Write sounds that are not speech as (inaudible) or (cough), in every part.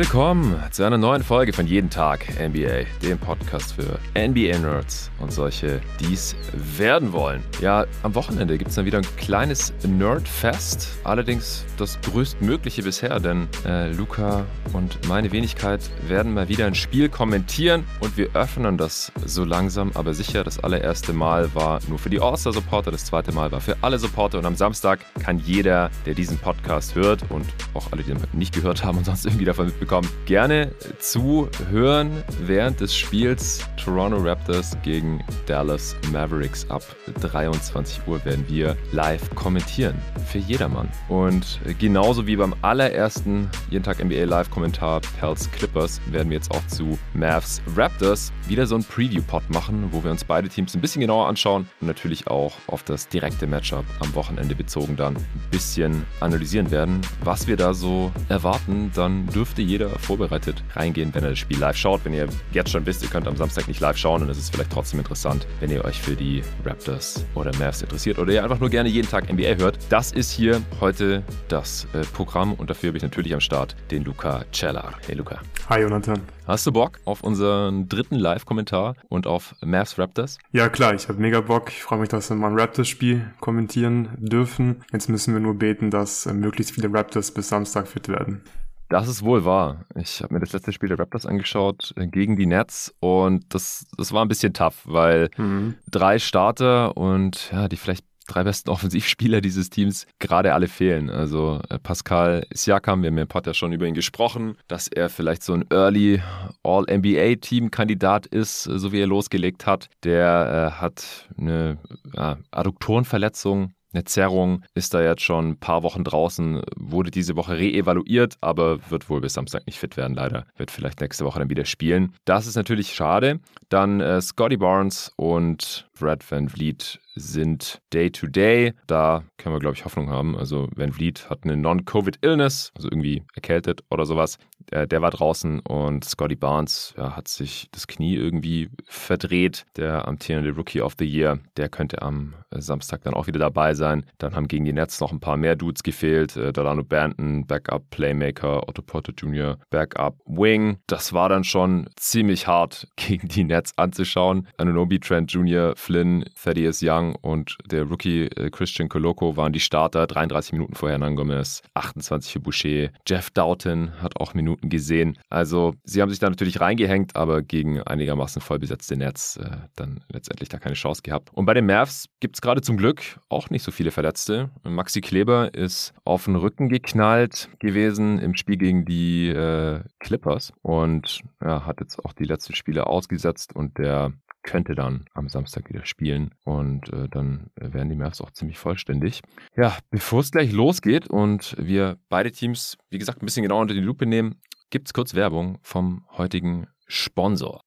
Willkommen zu einer neuen Folge von Jeden Tag NBA, dem Podcast für NBA-Nerds und solche, die es werden wollen. Ja, am Wochenende gibt es dann wieder ein kleines Nerdfest, allerdings das größtmögliche bisher, denn äh, Luca und meine Wenigkeit werden mal wieder ein Spiel kommentieren und wir öffnen das so langsam, aber sicher. Das allererste Mal war nur für die All-Star-Supporter, das zweite Mal war für alle Supporter und am Samstag kann jeder, der diesen Podcast hört und auch alle, die ihn nicht gehört haben und sonst irgendwie davon mitbekommen, gerne zuhören während des Spiels Toronto Raptors gegen Dallas Mavericks. Ab 23 Uhr werden wir live kommentieren. Für jedermann. Und genauso wie beim allerersten Jeden Tag NBA Live-Kommentar Pels Clippers werden wir jetzt auch zu Mavs Raptors wieder so ein Preview-Pod machen, wo wir uns beide Teams ein bisschen genauer anschauen und natürlich auch auf das direkte Matchup am Wochenende bezogen dann ein bisschen analysieren werden. Was wir da so erwarten, dann dürfte jeder vorbereitet reingehen, wenn er das Spiel live schaut. Wenn ihr jetzt schon wisst, ihr könnt am Samstag nicht live schauen, ist es vielleicht trotzdem interessant, wenn ihr euch für die Raptors oder Mavs interessiert oder ihr einfach nur gerne jeden Tag NBA hört. Das ist hier heute das äh, Programm und dafür habe ich natürlich am Start den Luca Cellar. Hey Luca. Hi Jonathan. Hast du Bock auf unseren dritten Live-Kommentar und auf Mavs Raptors? Ja klar, ich habe mega Bock. Ich freue mich, dass wir mal ein Raptors-Spiel kommentieren dürfen. Jetzt müssen wir nur beten, dass äh, möglichst viele Raptors bis Samstag fit werden. Das ist wohl wahr. Ich habe mir das letzte Spiel der Raptors angeschaut äh, gegen die Nets und das, das war ein bisschen tough, weil mhm. drei Starter und ja, die vielleicht drei besten (laughs) Offensivspieler dieses Teams gerade alle fehlen. Also äh, Pascal Siakam, wir haben im Pod ja schon über ihn gesprochen, dass er vielleicht so ein Early All-NBA-Team-Kandidat ist, so wie er losgelegt hat. Der äh, hat eine ja, Adduktorenverletzung, eine Zerrung ist da jetzt schon ein paar Wochen draußen, wurde diese Woche reevaluiert, aber wird wohl bis Samstag nicht fit werden, leider. Wird vielleicht nächste Woche dann wieder spielen. Das ist natürlich schade. Dann äh, Scotty Barnes und Brad Van Vliet sind Day-to-Day. -Day. Da können wir, glaube ich, Hoffnung haben. Also Van Vliet hat eine Non-Covid-Illness, also irgendwie erkältet oder sowas. Der, der war draußen und Scotty Barnes ja, hat sich das Knie irgendwie verdreht. Der amtierende Rookie of the Year, der könnte am äh, Samstag dann auch wieder dabei sein. Dann haben gegen die Nets noch ein paar mehr Dudes gefehlt. Äh, Delano Banton, Backup Playmaker, Otto Porter Jr., Backup Wing. Das war dann schon ziemlich hart (laughs) gegen die Nets anzuschauen. Anunobi Trent Jr., Flynn, Thaddeus Young und der Rookie äh, Christian Coloco waren die Starter. 33 Minuten vorher Hernan Gomez, 28 für Boucher. Jeff Doughton hat auch Minuten gesehen. Also sie haben sich da natürlich reingehängt, aber gegen einigermaßen voll besetzte Nets äh, dann letztendlich da keine Chance gehabt. Und bei den Mavs gibt es gerade zum Glück auch nicht so viele Verletzte. Maxi Kleber ist auf den Rücken geknallt gewesen im Spiel gegen die äh, Clippers und ja, hat jetzt auch die letzten Spiele ausgesetzt und der könnte dann am Samstag wieder spielen und äh, dann werden die Mavs auch ziemlich vollständig. Ja, bevor es gleich losgeht und wir beide Teams, wie gesagt, ein bisschen genauer unter die Lupe nehmen, gibt es kurz Werbung vom heutigen Sponsor.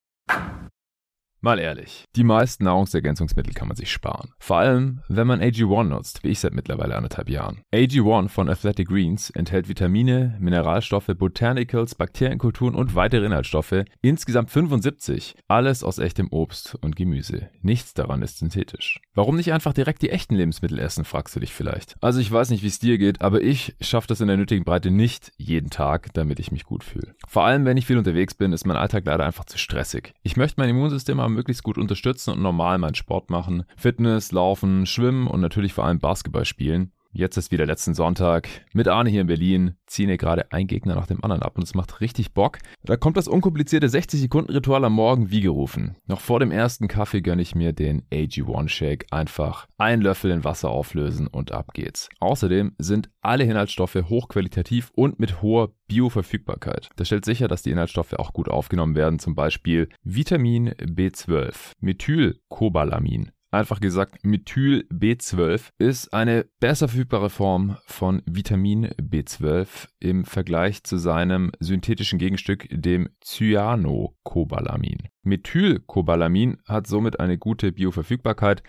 Mal ehrlich, die meisten Nahrungsergänzungsmittel kann man sich sparen. Vor allem, wenn man AG1 nutzt, wie ich seit mittlerweile anderthalb Jahren. AG1 von Athletic Greens enthält Vitamine, Mineralstoffe, Botanicals, Bakterienkulturen und weitere Inhaltsstoffe, insgesamt 75, alles aus echtem Obst und Gemüse. Nichts daran ist synthetisch. Warum nicht einfach direkt die echten Lebensmittel essen, fragst du dich vielleicht. Also ich weiß nicht, wie es dir geht, aber ich schaffe das in der nötigen Breite nicht jeden Tag, damit ich mich gut fühle. Vor allem, wenn ich viel unterwegs bin, ist mein Alltag leider einfach zu stressig. Ich möchte mein Immunsystem aber möglichst gut unterstützen und normal meinen Sport machen. Fitness, Laufen, Schwimmen und natürlich vor allem Basketball spielen. Jetzt ist wieder letzten Sonntag mit Arne hier in Berlin. Ziehen hier gerade ein Gegner nach dem anderen ab und es macht richtig Bock. Da kommt das unkomplizierte 60-Sekunden-Ritual am Morgen wie gerufen. Noch vor dem ersten Kaffee gönne ich mir den AG1 Shake. Einfach einen Löffel in Wasser auflösen und ab geht's. Außerdem sind alle Inhaltsstoffe hochqualitativ und mit hoher Bioverfügbarkeit. Das stellt sicher, dass die Inhaltsstoffe auch gut aufgenommen werden, zum Beispiel Vitamin B12, Methylcobalamin, einfach gesagt Methyl B12, ist eine besser verfügbare Form von Vitamin B12 im Vergleich zu seinem synthetischen Gegenstück, dem Cyanocobalamin. Methylcobalamin hat somit eine gute Bioverfügbarkeit,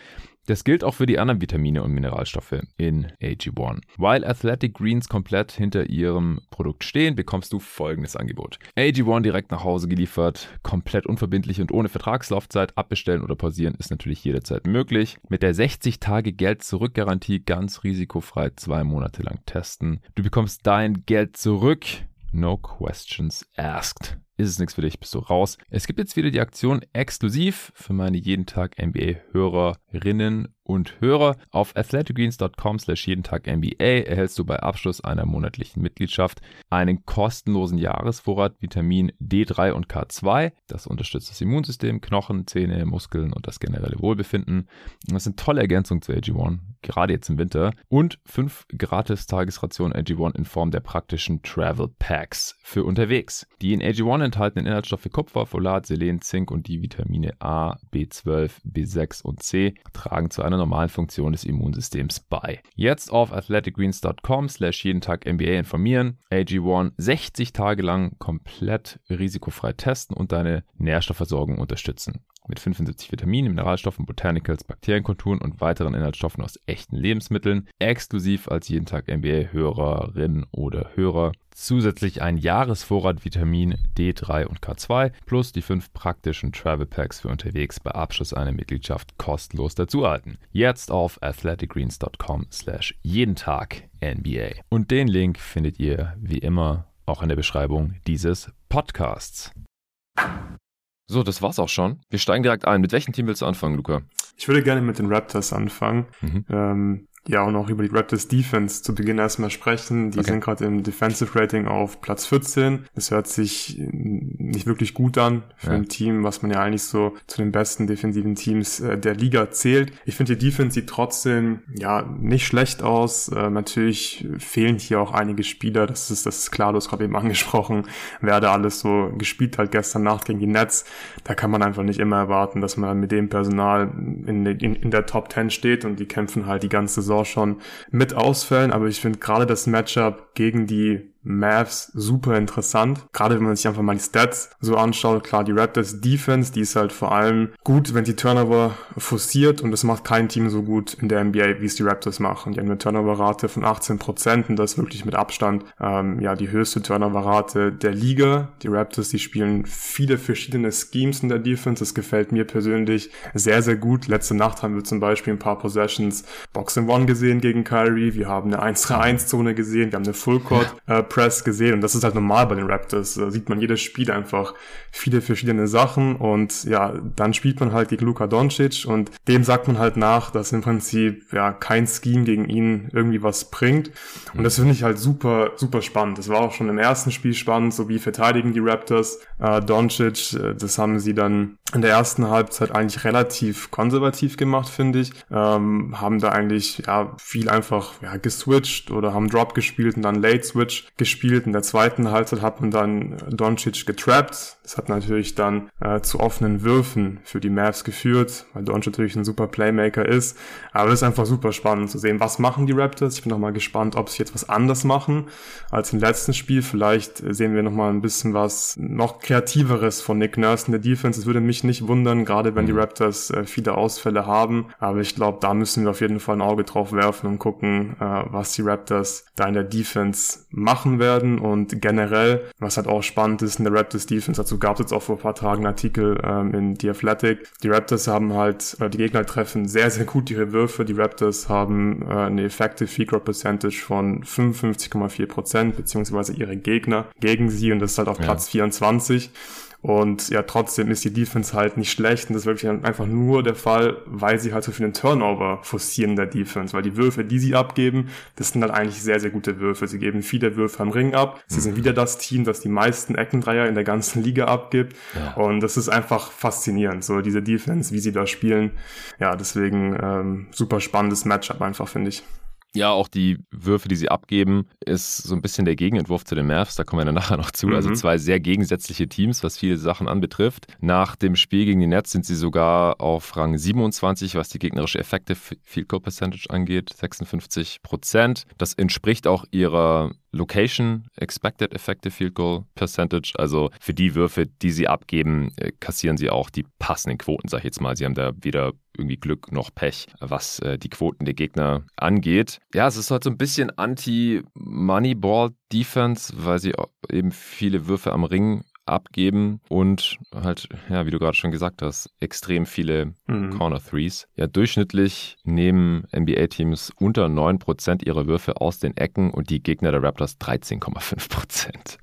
das gilt auch für die anderen Vitamine und Mineralstoffe in AG1. While Athletic Greens komplett hinter ihrem Produkt stehen, bekommst du folgendes Angebot. AG1 direkt nach Hause geliefert, komplett unverbindlich und ohne Vertragslaufzeit. Abbestellen oder pausieren ist natürlich jederzeit möglich. Mit der 60 Tage Geld zurück Garantie ganz risikofrei zwei Monate lang testen. Du bekommst dein Geld zurück no questions asked ist es nichts für dich, bist du raus. Es gibt jetzt wieder die Aktion exklusiv für meine jeden Tag NBA-Hörerinnen und Hörer. Auf athleticgreens.com slash jeden Tag NBA erhältst du bei Abschluss einer monatlichen Mitgliedschaft einen kostenlosen Jahresvorrat Vitamin D3 und K2. Das unterstützt das Immunsystem, Knochen, Zähne, Muskeln und das generelle Wohlbefinden. Das sind tolle Ergänzungen zu AG1, gerade jetzt im Winter. Und fünf gratis Tagesrationen AG1 in Form der praktischen Travel Packs für unterwegs. Die in AG1 enthaltenen Inhaltsstoffe Kupfer, Folat, Selen, Zink und die Vitamine A, B12, B6 und C tragen zu einer normalen Funktion des Immunsystems bei. Jetzt auf athleticgreens.com slash jeden Tag NBA informieren, AG1 60 Tage lang komplett risikofrei testen und deine Nährstoffversorgung unterstützen mit 75 Vitaminen, Mineralstoffen, Botanicals, Bakterienkulturen und weiteren Inhaltsstoffen aus echten Lebensmitteln, exklusiv als jeden Tag NBA-Hörerin oder Hörer. Zusätzlich ein Jahresvorrat Vitamin D3 und K2 plus die fünf praktischen Travel Packs für unterwegs bei Abschluss einer Mitgliedschaft kostenlos dazuhalten. Jetzt auf athleticgreens.com slash jeden Tag NBA. Und den Link findet ihr wie immer auch in der Beschreibung dieses Podcasts. So, das war's auch schon. Wir steigen direkt ein. Mit welchem Team willst du anfangen, Luca? Ich würde gerne mit den Raptors anfangen. Mhm. Ähm, ja auch noch über die Raptors Defense zu Beginn erstmal sprechen. Die okay. sind gerade im Defensive Rating auf Platz 14. Das hört sich nicht wirklich gut an für ja. ein Team, was man ja eigentlich so zu den besten defensiven Teams äh, der Liga zählt. Ich finde, die Defense sieht trotzdem ja nicht schlecht aus. Äh, natürlich fehlen hier auch einige Spieler. Das ist, das ist klar, du hast gerade eben angesprochen, wer da alles so gespielt hat gestern Nacht gegen die Nets. Da kann man einfach nicht immer erwarten, dass man mit dem Personal in, in, in der Top 10 steht und die kämpfen halt die ganze Saison Saison schon mit Ausfällen, aber ich finde gerade das Matchup gegen die Mavs super interessant. Gerade wenn man sich einfach mal die Stats so anschaut. Klar, die Raptors Defense, die ist halt vor allem gut, wenn die Turnover forciert und das macht kein Team so gut in der NBA, wie es die Raptors machen. Die haben eine Turnover-Rate von 18 Prozent und das ist wirklich mit Abstand ähm, ja die höchste Turnover-Rate der Liga. Die Raptors, die spielen viele verschiedene Schemes in der Defense. Das gefällt mir persönlich sehr, sehr gut. Letzte Nacht haben wir zum Beispiel ein paar Possessions Box and One gesehen gegen Kyrie. Wir haben eine 1-3-1-Zone gesehen. Wir haben eine Full Court äh, Press gesehen und das ist halt normal bei den Raptors. Da sieht man jedes Spiel einfach viele verschiedene Sachen und ja, dann spielt man halt gegen Luka Doncic und dem sagt man halt nach, dass im Prinzip ja kein Scheme gegen ihn irgendwie was bringt und das finde ich halt super, super spannend. Das war auch schon im ersten Spiel spannend, so wie verteidigen die Raptors äh, Doncic, äh, das haben sie dann in der ersten Halbzeit eigentlich relativ konservativ gemacht, finde ich. Ähm, haben da eigentlich ja viel einfach ja, geswitcht oder haben Drop gespielt und dann Late Switch gespielt. In der zweiten Halbzeit hat man dann Doncic getrappt. Das hat natürlich dann äh, zu offenen Würfen für die Mavs geführt, weil Doncic natürlich ein super Playmaker ist. Aber es ist einfach super spannend zu sehen, was machen die Raptors. Ich bin noch mal gespannt, ob sie jetzt was anders machen als im letzten Spiel. Vielleicht sehen wir noch mal ein bisschen was noch kreativeres von Nick Nurse in der Defense. Es würde mich nicht wundern, gerade wenn die mhm. Raptors äh, viele Ausfälle haben. Aber ich glaube, da müssen wir auf jeden Fall ein Auge drauf werfen und gucken, äh, was die Raptors da in der Defense machen machen werden und generell, was halt auch spannend ist in der Raptors Defense, dazu gab es jetzt auch vor ein paar Tagen einen Artikel ähm, in The Athletic. Die Raptors haben halt, äh, die Gegner treffen sehr, sehr gut ihre Würfe. Die Raptors haben äh, eine Effective Free Throw Percentage von 55,4 Prozent, beziehungsweise ihre Gegner gegen sie und das ist halt auf Platz ja. 24. Und ja, trotzdem ist die Defense halt nicht schlecht. Und das ist wirklich einfach nur der Fall, weil sie halt so viel den Turnover forcieren in der Defense. Weil die Würfe, die sie abgeben, das sind halt eigentlich sehr, sehr gute Würfe. Sie geben viele Würfe am Ring ab. Sie mhm. sind wieder das Team, das die meisten Eckendreier in der ganzen Liga abgibt. Ja. Und das ist einfach faszinierend, so diese Defense, wie sie da spielen. Ja, deswegen ähm, super spannendes Matchup einfach, finde ich. Ja, auch die Würfe, die sie abgeben, ist so ein bisschen der Gegenentwurf zu den Mavs. Da kommen wir dann nachher noch zu. Also mhm. Also zwei sehr gegensätzliche Teams, was viele Sachen anbetrifft. Nach dem Spiel gegen die Nets sind sie sogar auf Rang 27, was die gegnerische Effective Field Goal Percentage angeht, 56 Prozent. Das entspricht auch ihrer Location Expected Effective Field Goal Percentage. Also für die Würfe, die sie abgeben, äh, kassieren sie auch die passenden Quoten, sag ich jetzt mal. Sie haben da weder irgendwie Glück noch Pech, was äh, die Quoten der Gegner angeht. Ja, es ist halt so ein bisschen Anti-Moneyball-Defense, weil sie eben viele Würfe am Ring abgeben und halt, ja, wie du gerade schon gesagt hast, extrem viele mhm. Corner Threes. Ja, durchschnittlich nehmen NBA-Teams unter 9% ihrer Würfe aus den Ecken und die Gegner der Raptors 13,5%.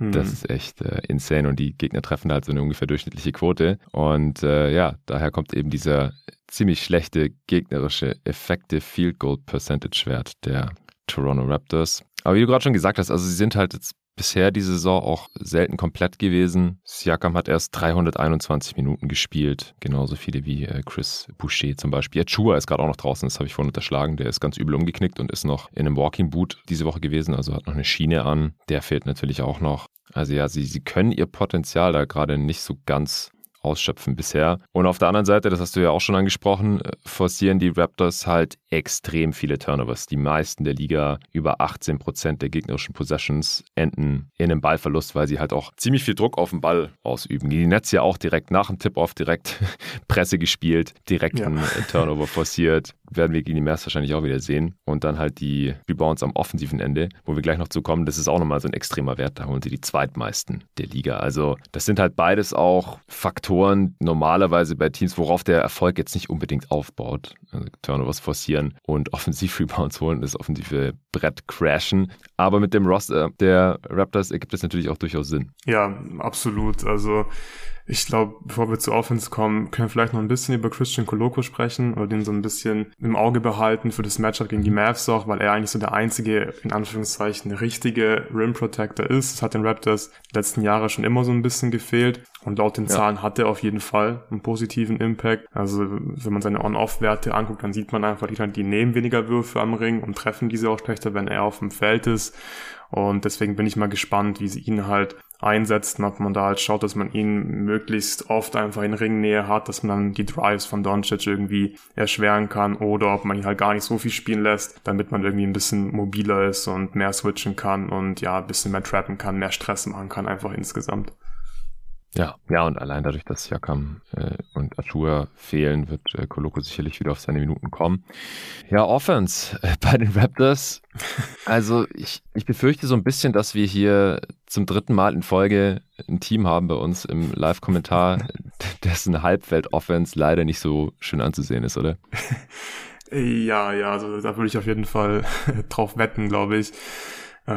Mhm. Das ist echt äh, insane und die Gegner treffen halt so eine ungefähr durchschnittliche Quote. Und äh, ja, daher kommt eben dieser ziemlich schlechte gegnerische Effective Field Goal Percentage Wert der Toronto Raptors. Aber wie du gerade schon gesagt hast, also sie sind halt jetzt bisher diese Saison auch selten komplett gewesen. Siakam hat erst 321 Minuten gespielt, genauso viele wie äh, Chris Boucher zum Beispiel. Chua ist gerade auch noch draußen, das habe ich vorhin unterschlagen. Der ist ganz übel umgeknickt und ist noch in einem Walking Boot diese Woche gewesen, also hat noch eine Schiene an. Der fehlt natürlich auch noch. Also ja, sie, sie können ihr Potenzial da gerade nicht so ganz ausschöpfen bisher. Und auf der anderen Seite, das hast du ja auch schon angesprochen, äh, forcieren die Raptors halt extrem viele Turnovers. Die meisten der Liga, über 18 Prozent der gegnerischen Possessions, enden in einem Ballverlust, weil sie halt auch ziemlich viel Druck auf den Ball ausüben. Die Nets ja auch direkt nach dem Tip-Off direkt (laughs) Presse gespielt, direkt ja. einen (laughs) Turnover forciert. Werden wir gegen die Mavs wahrscheinlich auch wieder sehen. Und dann halt die Rebounds am offensiven Ende, wo wir gleich noch zu kommen. Das ist auch nochmal so ein extremer Wert. Da holen sie die zweitmeisten der Liga. Also, das sind halt beides auch Faktoren normalerweise bei Teams, worauf der Erfolg jetzt nicht unbedingt aufbaut. Also Turnovers forcieren forcieren und Offensiv-Rebounds (laughs) holen, das offensive Brett crashen. Aber mit dem Roster der Raptors ergibt es natürlich auch durchaus Sinn. Ja, absolut. Also ich glaube, bevor wir zu Offense kommen, können wir vielleicht noch ein bisschen über Christian Coloco sprechen oder den so ein bisschen im Auge behalten für das Matchup gegen die Mavs auch, weil er eigentlich so der einzige, in Anführungszeichen, richtige Rim Protector ist. Das hat den Raptors die letzten Jahre schon immer so ein bisschen gefehlt. Und laut den ja. Zahlen hat er auf jeden Fall einen positiven Impact. Also wenn man seine On-Off-Werte anguckt, dann sieht man einfach, die nehmen weniger Würfe am Ring und treffen diese auch schlechter, wenn er auf dem Feld ist. Und deswegen bin ich mal gespannt, wie sie ihn halt einsetzt und ob man da halt schaut, dass man ihn möglichst oft einfach in Ringnähe hat, dass man dann die Drives von Doncic irgendwie erschweren kann oder ob man ihn halt gar nicht so viel spielen lässt, damit man irgendwie ein bisschen mobiler ist und mehr switchen kann und ja, ein bisschen mehr trappen kann, mehr Stress machen kann einfach insgesamt. Ja, ja, und allein dadurch, dass Jakam äh, und Achua fehlen, wird äh, Koloko sicherlich wieder auf seine Minuten kommen. Ja, Offense äh, bei den Raptors. Also ich, ich befürchte so ein bisschen, dass wir hier zum dritten Mal in Folge ein Team haben bei uns im Live-Kommentar, (laughs) dessen Halbwelt-Offense leider nicht so schön anzusehen ist, oder? (laughs) Ja, ja, also da würde ich auf jeden Fall (laughs) drauf wetten, glaube ich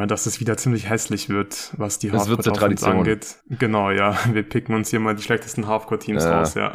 dass es wieder ziemlich hässlich wird, was die Halfcourt-Offense angeht. Genau, ja. Wir picken uns hier mal die schlechtesten Halfcourt-Teams äh, raus, ja.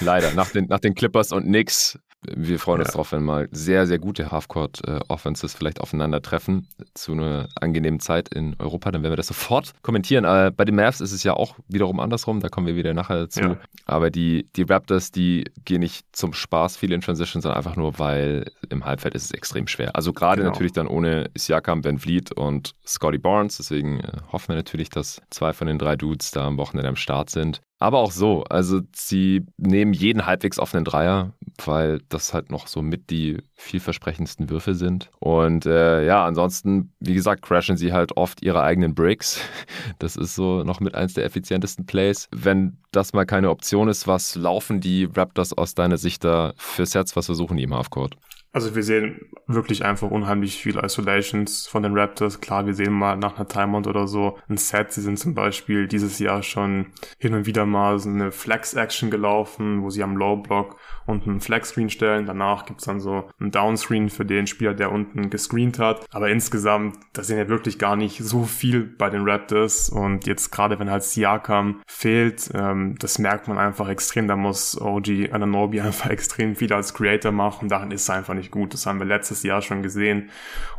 Leider. Nach den, nach den Clippers und Knicks wir freuen uns ja. drauf, wenn mal sehr, sehr gute Halfcourt-Offenses vielleicht aufeinandertreffen zu einer angenehmen Zeit in Europa. Dann werden wir das sofort kommentieren. Aber bei den Mavs ist es ja auch wiederum andersrum. Da kommen wir wieder nachher dazu. Ja. Aber die, die Raptors, die gehen nicht zum Spaß viel in Transition, sondern einfach nur, weil im Halbfeld ist es extrem schwer. Also gerade genau. natürlich dann ohne Siakam, Ben Vliet und Scotty Barnes. Deswegen äh, hoffen wir natürlich, dass zwei von den drei Dudes da am Wochenende am Start sind. Aber auch so, also sie nehmen jeden halbwegs offenen Dreier, weil das halt noch so mit die vielversprechendsten Würfe sind. Und äh, ja, ansonsten, wie gesagt, crashen sie halt oft ihre eigenen Bricks. (laughs) Das ist so noch mit eins der effizientesten Plays. Wenn das mal keine Option ist, was laufen die Raptors aus deiner Sicht da für Sets, was versuchen die im Halfcourt? Also wir sehen wirklich einfach unheimlich viel Isolations von den Raptors. Klar, wir sehen mal nach einer Timeout oder so ein Set. Sie sind zum Beispiel dieses Jahr schon hin und wieder mal so eine Flex-Action gelaufen, wo sie am Low-Block unten einen Flex-Screen stellen. Danach gibt's dann so einen Downscreen für den Spieler, der unten gescreent hat. Aber insgesamt, da sehen ja wirklich gar nicht so viel bei den Raptors. Und jetzt gerade, wenn halt Siakam fehlt, ähm, das merkt man einfach extrem. Da muss OG Ananobi (laughs) einfach extrem viel als Creator machen. Daran ist einfach nicht nicht gut. Das haben wir letztes Jahr schon gesehen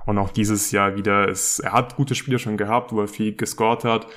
und auch dieses Jahr wieder. Es, er hat gute Spiele schon gehabt, wo er viel gescored hat.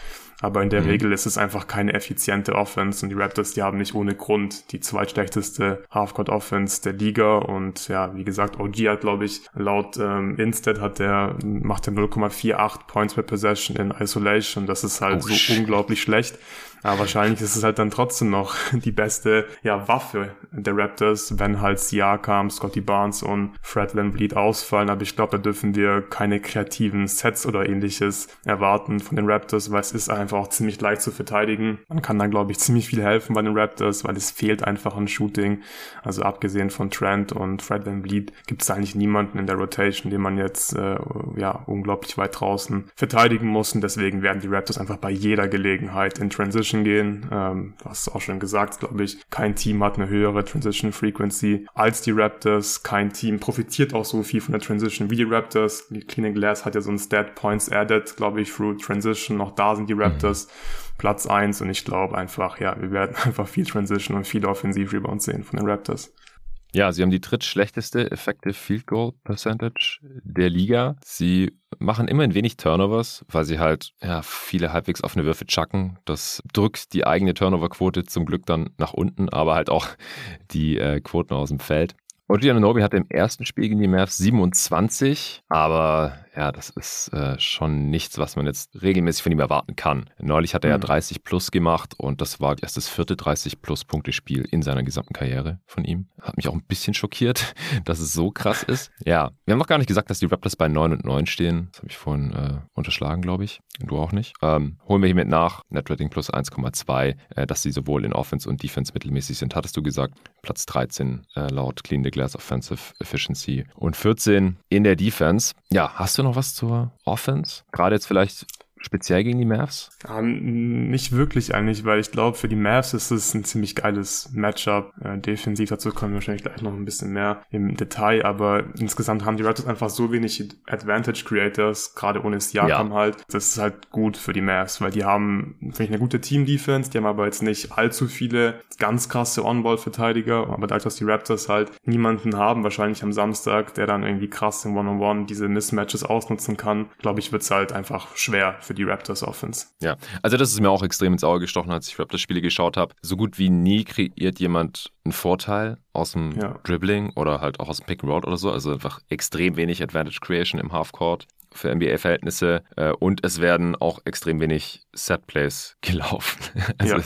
Aber in der mhm. Regel ist es einfach keine effiziente Offense und die Raptors, die haben nicht ohne Grund die zweitschlechteste Halfcourt Offense der Liga und ja, wie gesagt, OG hat glaube ich laut ähm, Instead hat der macht er 0,48 Points per Possession in Isolation. Das ist halt oh, so shit. unglaublich schlecht. Aber wahrscheinlich ist es halt dann trotzdem noch (laughs) die beste ja, Waffe der Raptors, wenn halt Siakam, Scotty Barnes und Fred Van ausfallen. Aber ich glaube, da dürfen wir keine kreativen Sets oder ähnliches erwarten von den Raptors, weil es ist einfach auch ziemlich leicht zu verteidigen. Man kann dann, glaube ich, ziemlich viel helfen bei den Raptors, weil es fehlt einfach an Shooting. Also abgesehen von Trent und Fred Van gibt es eigentlich niemanden in der Rotation, den man jetzt äh, ja unglaublich weit draußen verteidigen muss. Und deswegen werden die Raptors einfach bei jeder Gelegenheit in Transition gehen. Ähm, du hast auch schon gesagt, glaube ich, kein Team hat eine höhere Transition Frequency als die Raptors. Kein Team profitiert auch so viel von der Transition wie die Raptors. Die Cleaning Glass hat ja so ein Stat Points added, glaube ich, through Transition. Auch da sind die Raptors. Mhm Platz eins und ich glaube einfach, ja, wir werden (laughs) einfach viel Transition und viele Offensiv-Rebounds sehen von den Raptors. Ja, sie haben die drittschlechteste Effective Field Goal Percentage der Liga. Sie machen immer ein wenig Turnovers, weil sie halt ja, viele halbwegs offene Würfe chucken. Das drückt die eigene Turnover-Quote zum Glück dann nach unten, aber halt auch (laughs) die äh, Quoten aus dem Feld. OG Ananobi hatte im ersten Spiel gegen die Mavs 27, aber ja, das ist äh, schon nichts, was man jetzt regelmäßig von ihm erwarten kann. Neulich hat er mhm. ja 30 plus gemacht und das war erst das vierte 30 plus Punkte Spiel in seiner gesamten Karriere von ihm. Hat mich auch ein bisschen schockiert, (laughs) dass es so krass ist. Ja, wir haben noch gar nicht gesagt, dass die Raptors bei 9 und 9 stehen. Das habe ich vorhin äh, unterschlagen, glaube ich. Du auch nicht. Ähm, holen wir hiermit nach. Netrating plus 1,2, äh, dass sie sowohl in Offense und Defense mittelmäßig sind, hattest du gesagt. Platz 13 äh, laut Clean the Glass Offensive Efficiency und 14 in der Defense. Ja, hast du noch was zur Offense? Gerade jetzt vielleicht speziell gegen die Mavs? Ähm, nicht wirklich eigentlich, weil ich glaube, für die Mavs ist es ein ziemlich geiles Matchup. Äh, defensiv dazu kommen wir wahrscheinlich gleich noch ein bisschen mehr im Detail, aber insgesamt haben die Raptors einfach so wenig Advantage Creators, gerade ohne Siakam ja. halt. Das ist halt gut für die Mavs, weil die haben, finde ich, eine gute Team-Defense, die haben aber jetzt nicht allzu viele ganz krasse On-Ball-Verteidiger, aber dadurch, dass die Raptors halt niemanden haben, wahrscheinlich am Samstag, der dann irgendwie krass im One-on-One -on -One diese Mismatches ausnutzen kann, glaube ich, wird es halt einfach schwer für die Raptors Offense. Ja, also das ist mir auch extrem ins Auge gestochen, als ich Raptors-Spiele geschaut habe. So gut wie nie kreiert jemand einen Vorteil aus dem ja. Dribbling oder halt auch aus dem Pick and Roll oder so. Also einfach extrem wenig Advantage Creation im Halfcourt für NBA-Verhältnisse äh, und es werden auch extrem wenig Set-Plays (laughs) gelaufen. Also, ja.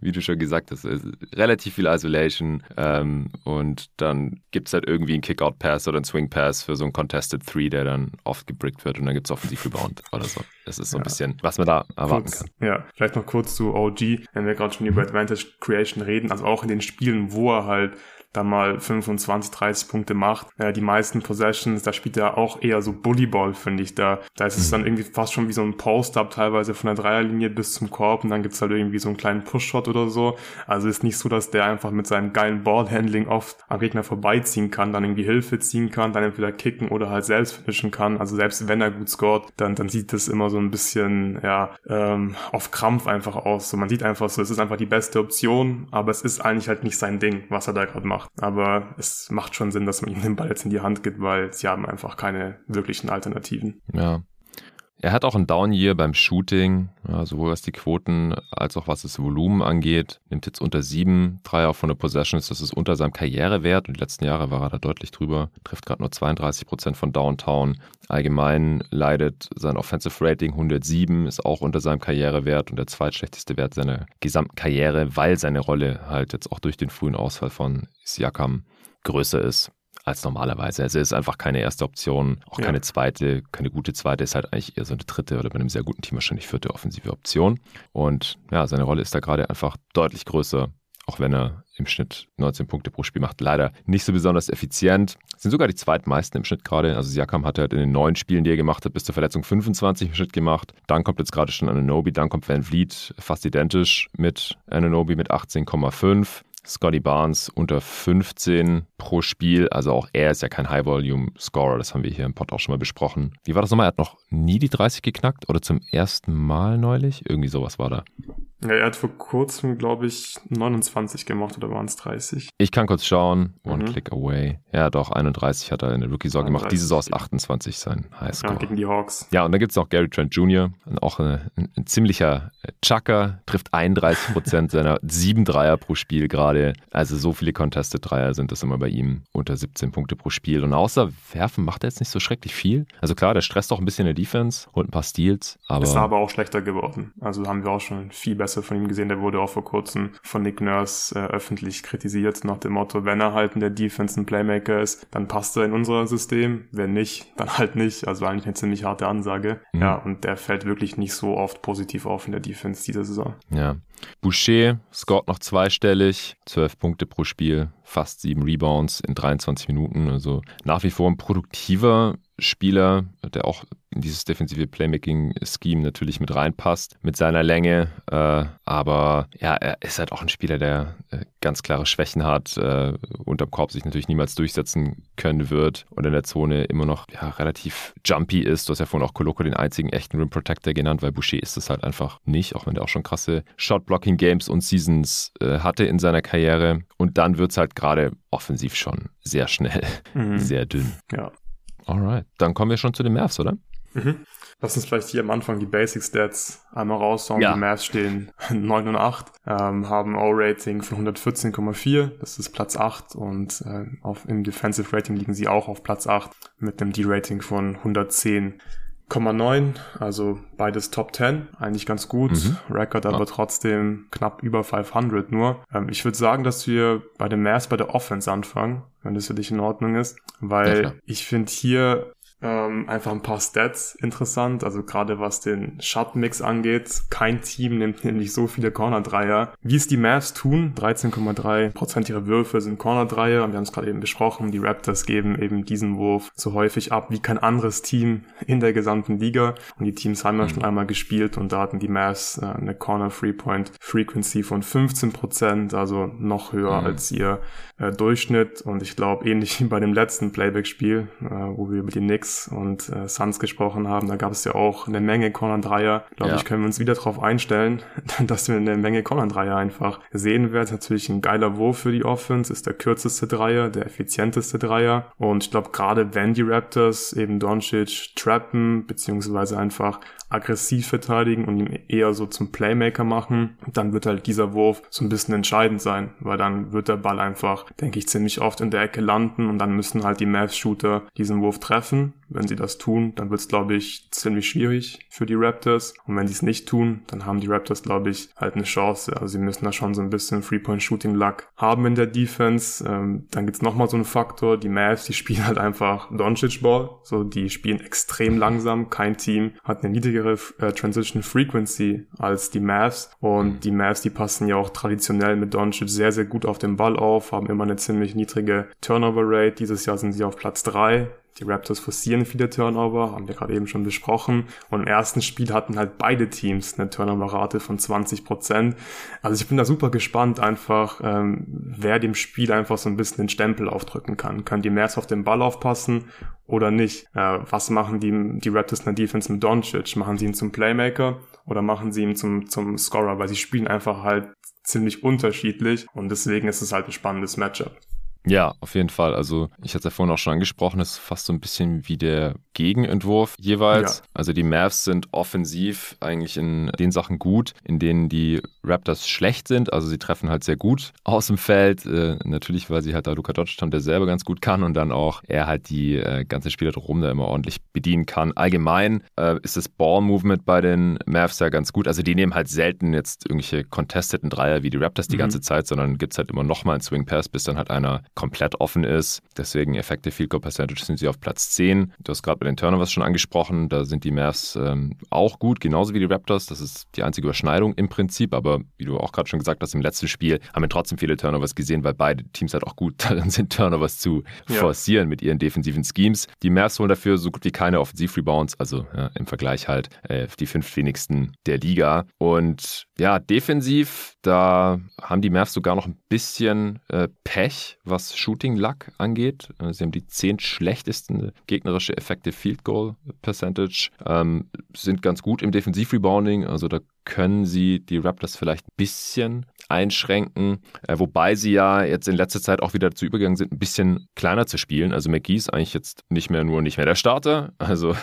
wie du schon gesagt hast, relativ viel Isolation ähm, und dann gibt es halt irgendwie einen Kick-Out-Pass oder einen Swing-Pass für so einen Contested Three, der dann oft gebrickt wird und dann gibt es Offensiv-Rebound oder so. Das ist so ein ja. bisschen, was man da erwarten kurz, kann. Ja, vielleicht noch kurz zu OG, wenn wir gerade schon über Advantage Creation reden, also auch in den Spielen, wo er halt da mal 25, 30 Punkte macht. Äh, die meisten Possessions, da spielt er auch eher so Bullyball, finde ich. Da, da ist es dann mhm. irgendwie fast schon wie so ein Post-Up teilweise von der Dreierlinie bis zum Korb und dann gibt's halt irgendwie so einen kleinen Push-Shot oder so. Also ist nicht so, dass der einfach mit seinem geilen Ballhandling oft am Gegner vorbeiziehen kann, dann irgendwie Hilfe ziehen kann, dann entweder kicken oder halt selbst finishen kann. Also selbst wenn er gut scored, dann, dann sieht das immer so ein bisschen, ja, ähm, auf Krampf einfach aus. So, man sieht einfach so, es ist einfach die beste Option, aber es ist eigentlich halt nicht sein Ding, was er da gerade macht macht. Aber es macht schon Sinn, dass man ihm den Ball jetzt in die Hand gibt, weil sie haben einfach keine wirklichen Alternativen. Ja. Er hat auch ein Down-Year beim Shooting, ja, sowohl was die Quoten als auch was das Volumen angeht. Nimmt jetzt unter sieben Dreier von der Possessions, das ist unter seinem Karrierewert. Und die letzten Jahre war er da deutlich drüber. Trifft gerade nur 32 Prozent von Downtown. Allgemein leidet sein Offensive Rating 107, ist auch unter seinem Karrierewert und der zweitschlechteste Wert seiner gesamten Karriere, weil seine Rolle halt jetzt auch durch den frühen Ausfall von Siakam größer ist als normalerweise. Also er ist einfach keine erste Option, auch ja. keine zweite, keine gute zweite, ist halt eigentlich eher so eine dritte oder bei einem sehr guten Team wahrscheinlich vierte offensive Option. Und ja, seine Rolle ist da gerade einfach deutlich größer, auch wenn er im Schnitt 19 Punkte pro Spiel macht. Leider nicht so besonders effizient. Sind sogar die zweitmeisten im Schnitt gerade. Also Siakam hat halt in den neun Spielen, die er gemacht hat, bis zur Verletzung 25 im Schnitt gemacht. Dann kommt jetzt gerade schon Ananobi, dann kommt Van Vliet fast identisch mit Ananobi mit 18,5. Scotty Barnes unter 15 pro Spiel. Also auch er ist ja kein High-Volume-Scorer. Das haben wir hier im Pod auch schon mal besprochen. Wie war das nochmal? Er hat noch nie die 30 geknackt oder zum ersten Mal neulich? Irgendwie sowas war da. Ja, er hat vor kurzem, glaube ich, 29 gemacht oder waren es 30? Ich kann kurz schauen. One mhm. click away. Ja, doch, 31 hat er in der Rookie-Saison gemacht. Diese Saison ist 28 sein Highscore. Ja, gegen die Hawks. Ja, und dann gibt es noch Gary Trent Jr., auch ein, ein ziemlicher Chucker, trifft 31 Prozent seiner (laughs) 7 Dreier pro Spiel gerade. Also so viele Contested Dreier sind das immer bei ihm. Unter 17 Punkte pro Spiel. Und außer Werfen macht er jetzt nicht so schrecklich viel. Also klar, der stresst auch ein bisschen in der Defense, holt ein paar Steals. Aber ist aber auch schlechter geworden. Also haben wir auch schon viel besser Pässe von ihm gesehen. Der wurde auch vor kurzem von Nick Nurse äh, öffentlich kritisiert nach dem Motto, wenn er halt in der Defense ein Playmaker ist, dann passt er in unser System. Wenn nicht, dann halt nicht. Also eigentlich eine ziemlich harte Ansage. Mhm. Ja, und der fällt wirklich nicht so oft positiv auf in der Defense dieser Saison. Ja. Boucher scored noch zweistellig, 12 Punkte pro Spiel, fast sieben Rebounds in 23 Minuten. Also nach wie vor ein produktiver Spieler, der auch dieses defensive Playmaking-Scheme natürlich mit reinpasst, mit seiner Länge. Äh, aber ja, er ist halt auch ein Spieler, der äh, ganz klare Schwächen hat, äh, unterm Korb sich natürlich niemals durchsetzen können wird und in der Zone immer noch ja, relativ jumpy ist. Du hast ja vorhin auch Koloko den einzigen echten Rim Protector genannt, weil Boucher ist es halt einfach nicht, auch wenn er auch schon krasse Shot-Blocking-Games und Seasons äh, hatte in seiner Karriere. Und dann wird es halt gerade offensiv schon sehr schnell, (laughs) mhm. sehr dünn. Ja. Alright, dann kommen wir schon zu den Mavs, oder? Mhm. Lass uns vielleicht hier am Anfang die Basic Stats einmal raushauen. Ja. Die Mavs stehen (laughs) 9 und 8, ähm, haben O-Rating von 114,4, das ist Platz 8 und äh, auf, im Defensive Rating liegen sie auch auf Platz 8 mit einem D-Rating von 110. 9, also beides Top 10, eigentlich ganz gut. Mhm. Record aber ja. trotzdem knapp über 500 nur. Ähm, ich würde sagen, dass wir bei den Mavs bei der Offense anfangen, wenn das für dich in Ordnung ist, weil ja, ich finde hier ähm, einfach ein paar Stats interessant, also gerade was den Shot-Mix angeht. Kein Team nimmt nämlich so viele Corner-Dreier, wie es die Mavs tun. 13,3% ihrer Würfe sind Corner-Dreier. Wir haben es gerade eben besprochen, die Raptors geben eben diesen Wurf so häufig ab wie kein anderes Team in der gesamten Liga. Und die Teams haben ja schon mhm. einmal gespielt und da hatten die Mavs äh, eine Corner-Free-Point-Frequency von 15%, also noch höher mhm. als ihr äh, Durchschnitt. Und ich glaube, ähnlich (laughs) wie bei dem letzten Playback-Spiel, äh, wo wir über die Knicks und äh, Suns gesprochen haben, da gab es ja auch eine Menge Corner Dreier. Glaube ja. ich, können wir uns wieder darauf einstellen, (laughs) dass wir eine Menge Corner Dreier einfach sehen werden. Natürlich ein geiler Wurf für die Offense, ist der kürzeste Dreier, der effizienteste Dreier. Und ich glaube, gerade wenn die Raptors eben Doncic trappen, beziehungsweise einfach aggressiv verteidigen und ihn eher so zum Playmaker machen, dann wird halt dieser Wurf so ein bisschen entscheidend sein, weil dann wird der Ball einfach, denke ich, ziemlich oft in der Ecke landen und dann müssen halt die Mavs-Shooter diesen Wurf treffen. Wenn sie das tun, dann wird es, glaube ich, ziemlich schwierig für die Raptors. Und wenn sie es nicht tun, dann haben die Raptors, glaube ich, halt eine Chance. Also sie müssen da schon so ein bisschen Three-Point-Shooting-Luck haben in der Defense. Ähm, dann gibt's nochmal so einen Faktor. Die Mavs, die (laughs) spielen halt einfach Doncic-Ball. So, die spielen extrem langsam. Kein Team hat eine niedrigere äh, Transition Frequency als die Mavs. Und die Mavs, die passen ja auch traditionell mit Doncic sehr, sehr gut auf den Ball auf, haben immer eine ziemlich niedrige Turnover-Rate. Dieses Jahr sind sie auf Platz drei die Raptors forcieren viele Turnover, haben wir gerade eben schon besprochen. Und im ersten Spiel hatten halt beide Teams eine Turnover-Rate von 20 Prozent. Also ich bin da super gespannt einfach, ähm, wer dem Spiel einfach so ein bisschen den Stempel aufdrücken kann. Können die Mavs auf den Ball aufpassen oder nicht? Äh, was machen die, die Raptors in der Defense mit Doncic? Machen sie ihn zum Playmaker oder machen sie ihn zum, zum Scorer? Weil sie spielen einfach halt ziemlich unterschiedlich und deswegen ist es halt ein spannendes Matchup. Ja, auf jeden Fall. Also ich hatte es ja vorhin auch schon angesprochen, es ist fast so ein bisschen wie der Gegenentwurf jeweils. Ja. Also die Mavs sind offensiv eigentlich in den Sachen gut, in denen die Raptors schlecht sind. Also sie treffen halt sehr gut aus dem Feld. Äh, natürlich, weil sie halt da Luka Doncic haben, der selber ganz gut kann und dann auch er halt die äh, ganzen Spieler drum da immer ordentlich bedienen kann. Allgemein äh, ist das Ball-Movement bei den Mavs ja ganz gut. Also die nehmen halt selten jetzt irgendwelche contesteten Dreier wie die Raptors die mhm. ganze Zeit, sondern gibt es halt immer nochmal einen Swing Pass, bis dann halt einer komplett offen ist. Deswegen Effective Field Goal Percentage sind sie auf Platz 10. Du hast gerade bei den Turnovers schon angesprochen, da sind die Mavs ähm, auch gut, genauso wie die Raptors. Das ist die einzige Überschneidung im Prinzip, aber wie du auch gerade schon gesagt hast, im letzten Spiel haben wir trotzdem viele Turnovers gesehen, weil beide Teams halt auch gut (laughs) darin sind, Turnovers zu ja. forcieren mit ihren defensiven Schemes. Die Mavs holen dafür so gut wie keine Offensiv-Rebounds, also ja, im Vergleich halt äh, die fünf wenigsten der Liga. Und ja, defensiv, da haben die Mavs sogar noch ein bisschen äh, Pech, was Shooting Luck angeht. Äh, sie haben die zehn schlechtesten gegnerische Effective Field Goal Percentage, ähm, sind ganz gut im Defensiv-Rebounding, also da können sie die Raptors vielleicht ein bisschen einschränken, äh, wobei sie ja jetzt in letzter Zeit auch wieder dazu übergegangen sind, ein bisschen kleiner zu spielen. Also McGee ist eigentlich jetzt nicht mehr nur nicht mehr der Starter. Also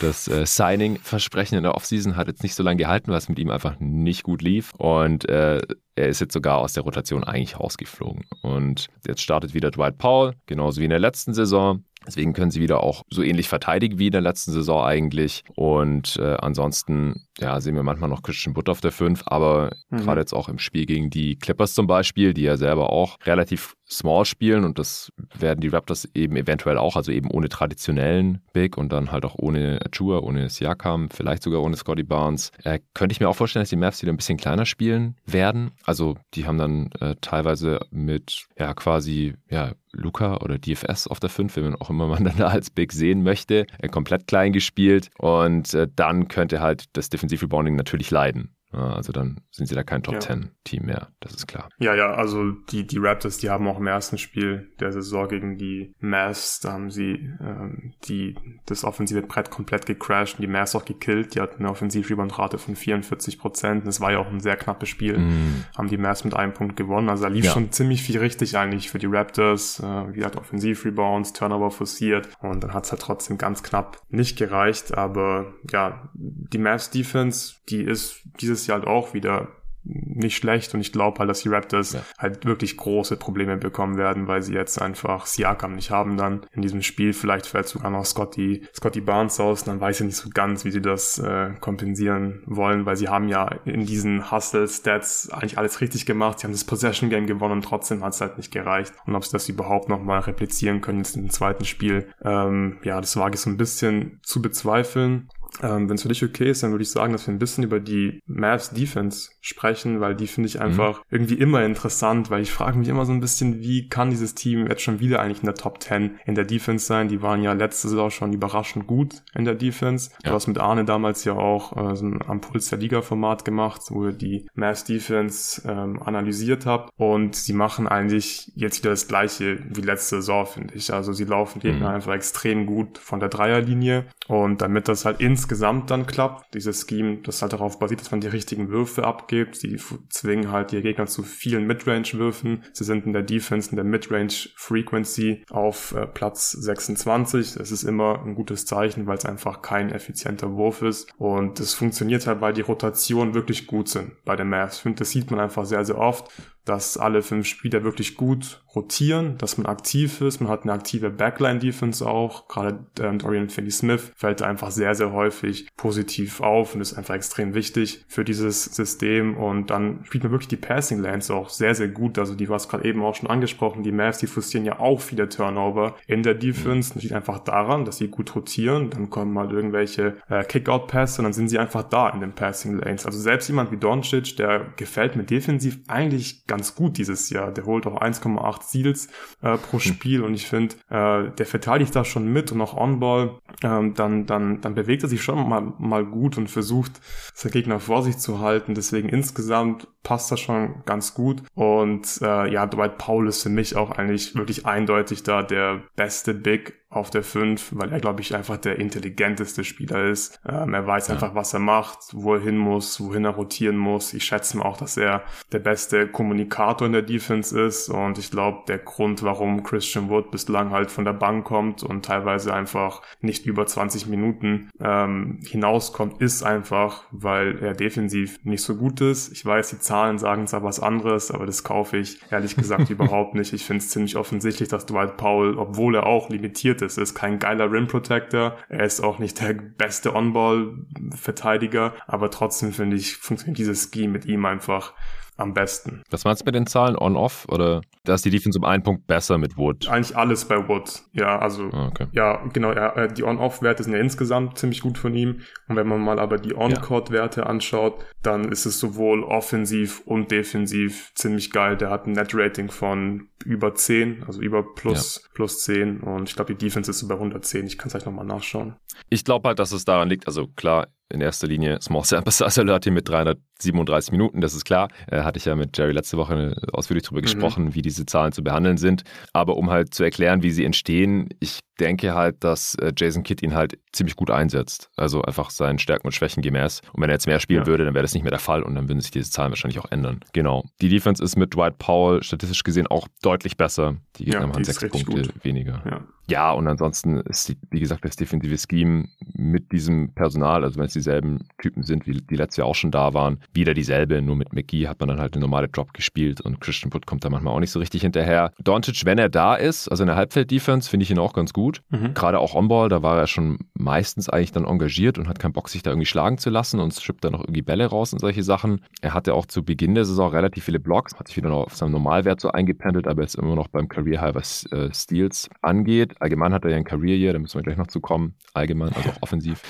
das äh, Signing-Versprechen in der Offseason hat jetzt nicht so lange gehalten, weil es mit ihm einfach nicht gut lief. Und äh, er ist jetzt sogar aus der Rotation eigentlich rausgeflogen. Und jetzt startet wieder Dwight Powell, genauso wie in der letzten Saison. Deswegen können sie wieder auch so ähnlich verteidigen wie in der letzten Saison eigentlich. Und äh, ansonsten, ja, sehen wir manchmal noch Christian Butt auf der 5, aber mhm. gerade jetzt auch im Spiel gegen die Clippers zum Beispiel, die ja selber auch relativ small spielen und das werden die Raptors eben eventuell auch, also eben ohne traditionellen Big und dann halt auch ohne Achua, ohne Siakam, vielleicht sogar ohne Scotty Barnes. Äh, könnte ich mir auch vorstellen, dass die Mavs wieder ein bisschen kleiner spielen werden. Also die haben dann äh, teilweise mit ja quasi ja Luca oder DFS auf der 5, wenn man auch immer man dann da (laughs) als Big sehen möchte, äh, komplett klein gespielt und äh, dann könnte halt das Defensive Rebounding natürlich leiden. Also dann sind sie da kein Top Ten Team mehr, das ist klar. Ja, ja, also die, die Raptors, die haben auch im ersten Spiel der Saison gegen die Mavs, da haben sie ähm, die, das offensive Brett komplett gecrashed und die Mavs auch gekillt. Die hatten eine Offensiv-Rebound-Rate von 44 Prozent. Das war ja auch ein sehr knappes Spiel. Mm. Haben die Mavs mit einem Punkt gewonnen. Also da lief ja. schon ziemlich viel richtig eigentlich für die Raptors. Äh, wie gesagt, Offensiv-Rebounds, Turnover forciert und dann hat es halt trotzdem ganz knapp nicht gereicht. Aber ja, die Mavs-Defense, die ist dieses Jahr halt auch wieder nicht schlecht und ich glaube halt, dass die Raptors ja. halt wirklich große Probleme bekommen werden, weil sie jetzt einfach Siakam nicht haben dann in diesem Spiel. Vielleicht fällt sogar noch Scotty, Scotty Barnes aus dann weiß ich nicht so ganz, wie sie das äh, kompensieren wollen, weil sie haben ja in diesen Hustle-Stats eigentlich alles richtig gemacht. Sie haben das Possession-Game gewonnen und trotzdem hat es halt nicht gereicht. Und ob sie das überhaupt nochmal replizieren können jetzt im zweiten Spiel, ähm, ja, das wage ich so ein bisschen zu bezweifeln. Ähm, Wenn es für dich okay ist, dann würde ich sagen, dass wir ein bisschen über die Mavs Defense sprechen, weil die finde ich mhm. einfach mhm. irgendwie immer interessant, weil ich frage mich immer so ein bisschen, wie kann dieses Team jetzt schon wieder eigentlich in der Top 10 in der Defense sein? Die waren ja letzte Saison schon überraschend gut in der Defense. Ja. Du hast mit Arne damals ja auch äh, so ein Am Puls der Liga-Format gemacht, wo ihr die Mavs Defense ähm, analysiert habt und sie machen eigentlich jetzt wieder das gleiche wie letzte Saison, finde ich. Also sie laufen Gegner mhm. einfach extrem gut von der Dreierlinie und damit das halt ins insgesamt dann klappt. Dieses Scheme, das halt darauf basiert, dass man die richtigen Würfe abgibt. Sie zwingen halt die Gegner zu vielen Midrange-Würfen. Sie sind in der Defense, in der Midrange-Frequency auf äh, Platz 26. Das ist immer ein gutes Zeichen, weil es einfach kein effizienter Wurf ist. Und es funktioniert halt, weil die Rotationen wirklich gut sind bei den Mavs. Ich finde, das sieht man einfach sehr, sehr oft dass alle fünf Spieler wirklich gut rotieren, dass man aktiv ist. Man hat eine aktive Backline-Defense auch. Gerade ähm, Dorian Finney-Smith fällt einfach sehr, sehr häufig positiv auf und ist einfach extrem wichtig für dieses System. Und dann spielt man wirklich die Passing Lanes auch sehr, sehr gut. Also die war es gerade eben auch schon angesprochen. Die Mavs, die forcieren ja auch viele Turnover in der Defense. Das liegt einfach daran, dass sie gut rotieren. Dann kommen mal irgendwelche äh, Kickout-Pass und dann sind sie einfach da in den Passing Lanes. Also selbst jemand wie Doncic, der gefällt mir defensiv eigentlich ganz gut dieses Jahr. Der holt auch 1,8 Steals äh, pro hm. Spiel und ich finde, äh, der verteidigt da schon mit und auch On-Ball, ähm, dann, dann, dann bewegt er sich schon mal, mal gut und versucht, seinen Gegner vor sich zu halten. Deswegen insgesamt passt das schon ganz gut. Und äh, ja, Dwight Powell ist für mich auch eigentlich wirklich eindeutig da der beste Big auf der 5, weil er, glaube ich, einfach der intelligenteste Spieler ist. Ähm, er weiß ja. einfach, was er macht, wo er hin muss, wohin er rotieren muss. Ich schätze mal auch, dass er der beste Kommunikator in der Defense ist. Und ich glaube, der Grund, warum Christian Wood bislang halt von der Bank kommt und teilweise einfach nicht über 20 Minuten ähm, hinauskommt, ist einfach, weil er defensiv nicht so gut ist. Ich weiß, die Zahlen sagen zwar was anderes, aber das kaufe ich ehrlich gesagt (laughs) überhaupt nicht. Ich finde es ziemlich offensichtlich, dass Dwight Powell, obwohl er auch limitiert ist, ist kein geiler Rim Protector. Er ist auch nicht der beste On-Ball-Verteidiger, aber trotzdem finde ich, funktioniert dieses Scheme mit ihm einfach am besten. Was meinst du mit den Zahlen on-off oder da ist die Defense um einen Punkt besser mit Wood? Eigentlich alles bei Wood. Ja, also ah, okay. ja, genau, ja, äh, die On-Off-Werte sind ja insgesamt ziemlich gut von ihm. Und wenn man mal aber die On-Court-Werte anschaut, dann ist es sowohl offensiv und defensiv ziemlich geil. Der hat ein Net-Rating von über 10, also über plus, ja. plus 10. Und ich glaube, die Defense ist über 110. Ich kann es gleich nochmal nachschauen. Ich glaube halt, dass es daran liegt, also klar, in erster Linie Small Sample Size Alert mit 337 Minuten, das ist klar. Äh, hatte ich ja mit Jerry letzte Woche ausführlich darüber mhm. gesprochen, wie diese Zahlen zu behandeln sind. Aber um halt zu erklären, wie sie entstehen, ich denke halt, dass äh, Jason Kidd ihn halt ziemlich gut einsetzt. Also einfach seinen Stärken und Schwächen gemäß. Und wenn er jetzt mehr spielen ja. würde, dann wäre das nicht mehr der Fall und dann würden sich diese Zahlen wahrscheinlich auch ändern. Genau. Die Defense ist mit Dwight Powell statistisch gesehen auch deutlich besser. Die Gegner ja, machen sechs Punkte gut. weniger. Ja. ja, und ansonsten ist, die, wie gesagt, das defensive Scheme mit diesem Personal, also wenn es dieselben Typen sind, wie die letztes Jahr auch schon da waren, wieder dieselbe, nur mit McGee hat man dann halt eine normale Drop gespielt und Christian Wood kommt da manchmal auch nicht so richtig hinterher. Doncic, wenn er da ist, also in der Halbfeld-Defense, finde ich ihn auch ganz gut gut. Mhm. Gerade auch On-Ball, da war er schon meistens eigentlich dann engagiert und hat keinen Bock, sich da irgendwie schlagen zu lassen und schippt dann noch irgendwie Bälle raus und solche Sachen. Er hatte auch zu Beginn der Saison relativ viele Blocks, hat sich wieder noch auf seinem Normalwert so eingependelt, aber jetzt immer noch beim Career High, was äh, Steals angeht. Allgemein hat er ja ein Career Year, da müssen wir gleich noch zu kommen. Allgemein, also auch offensiv.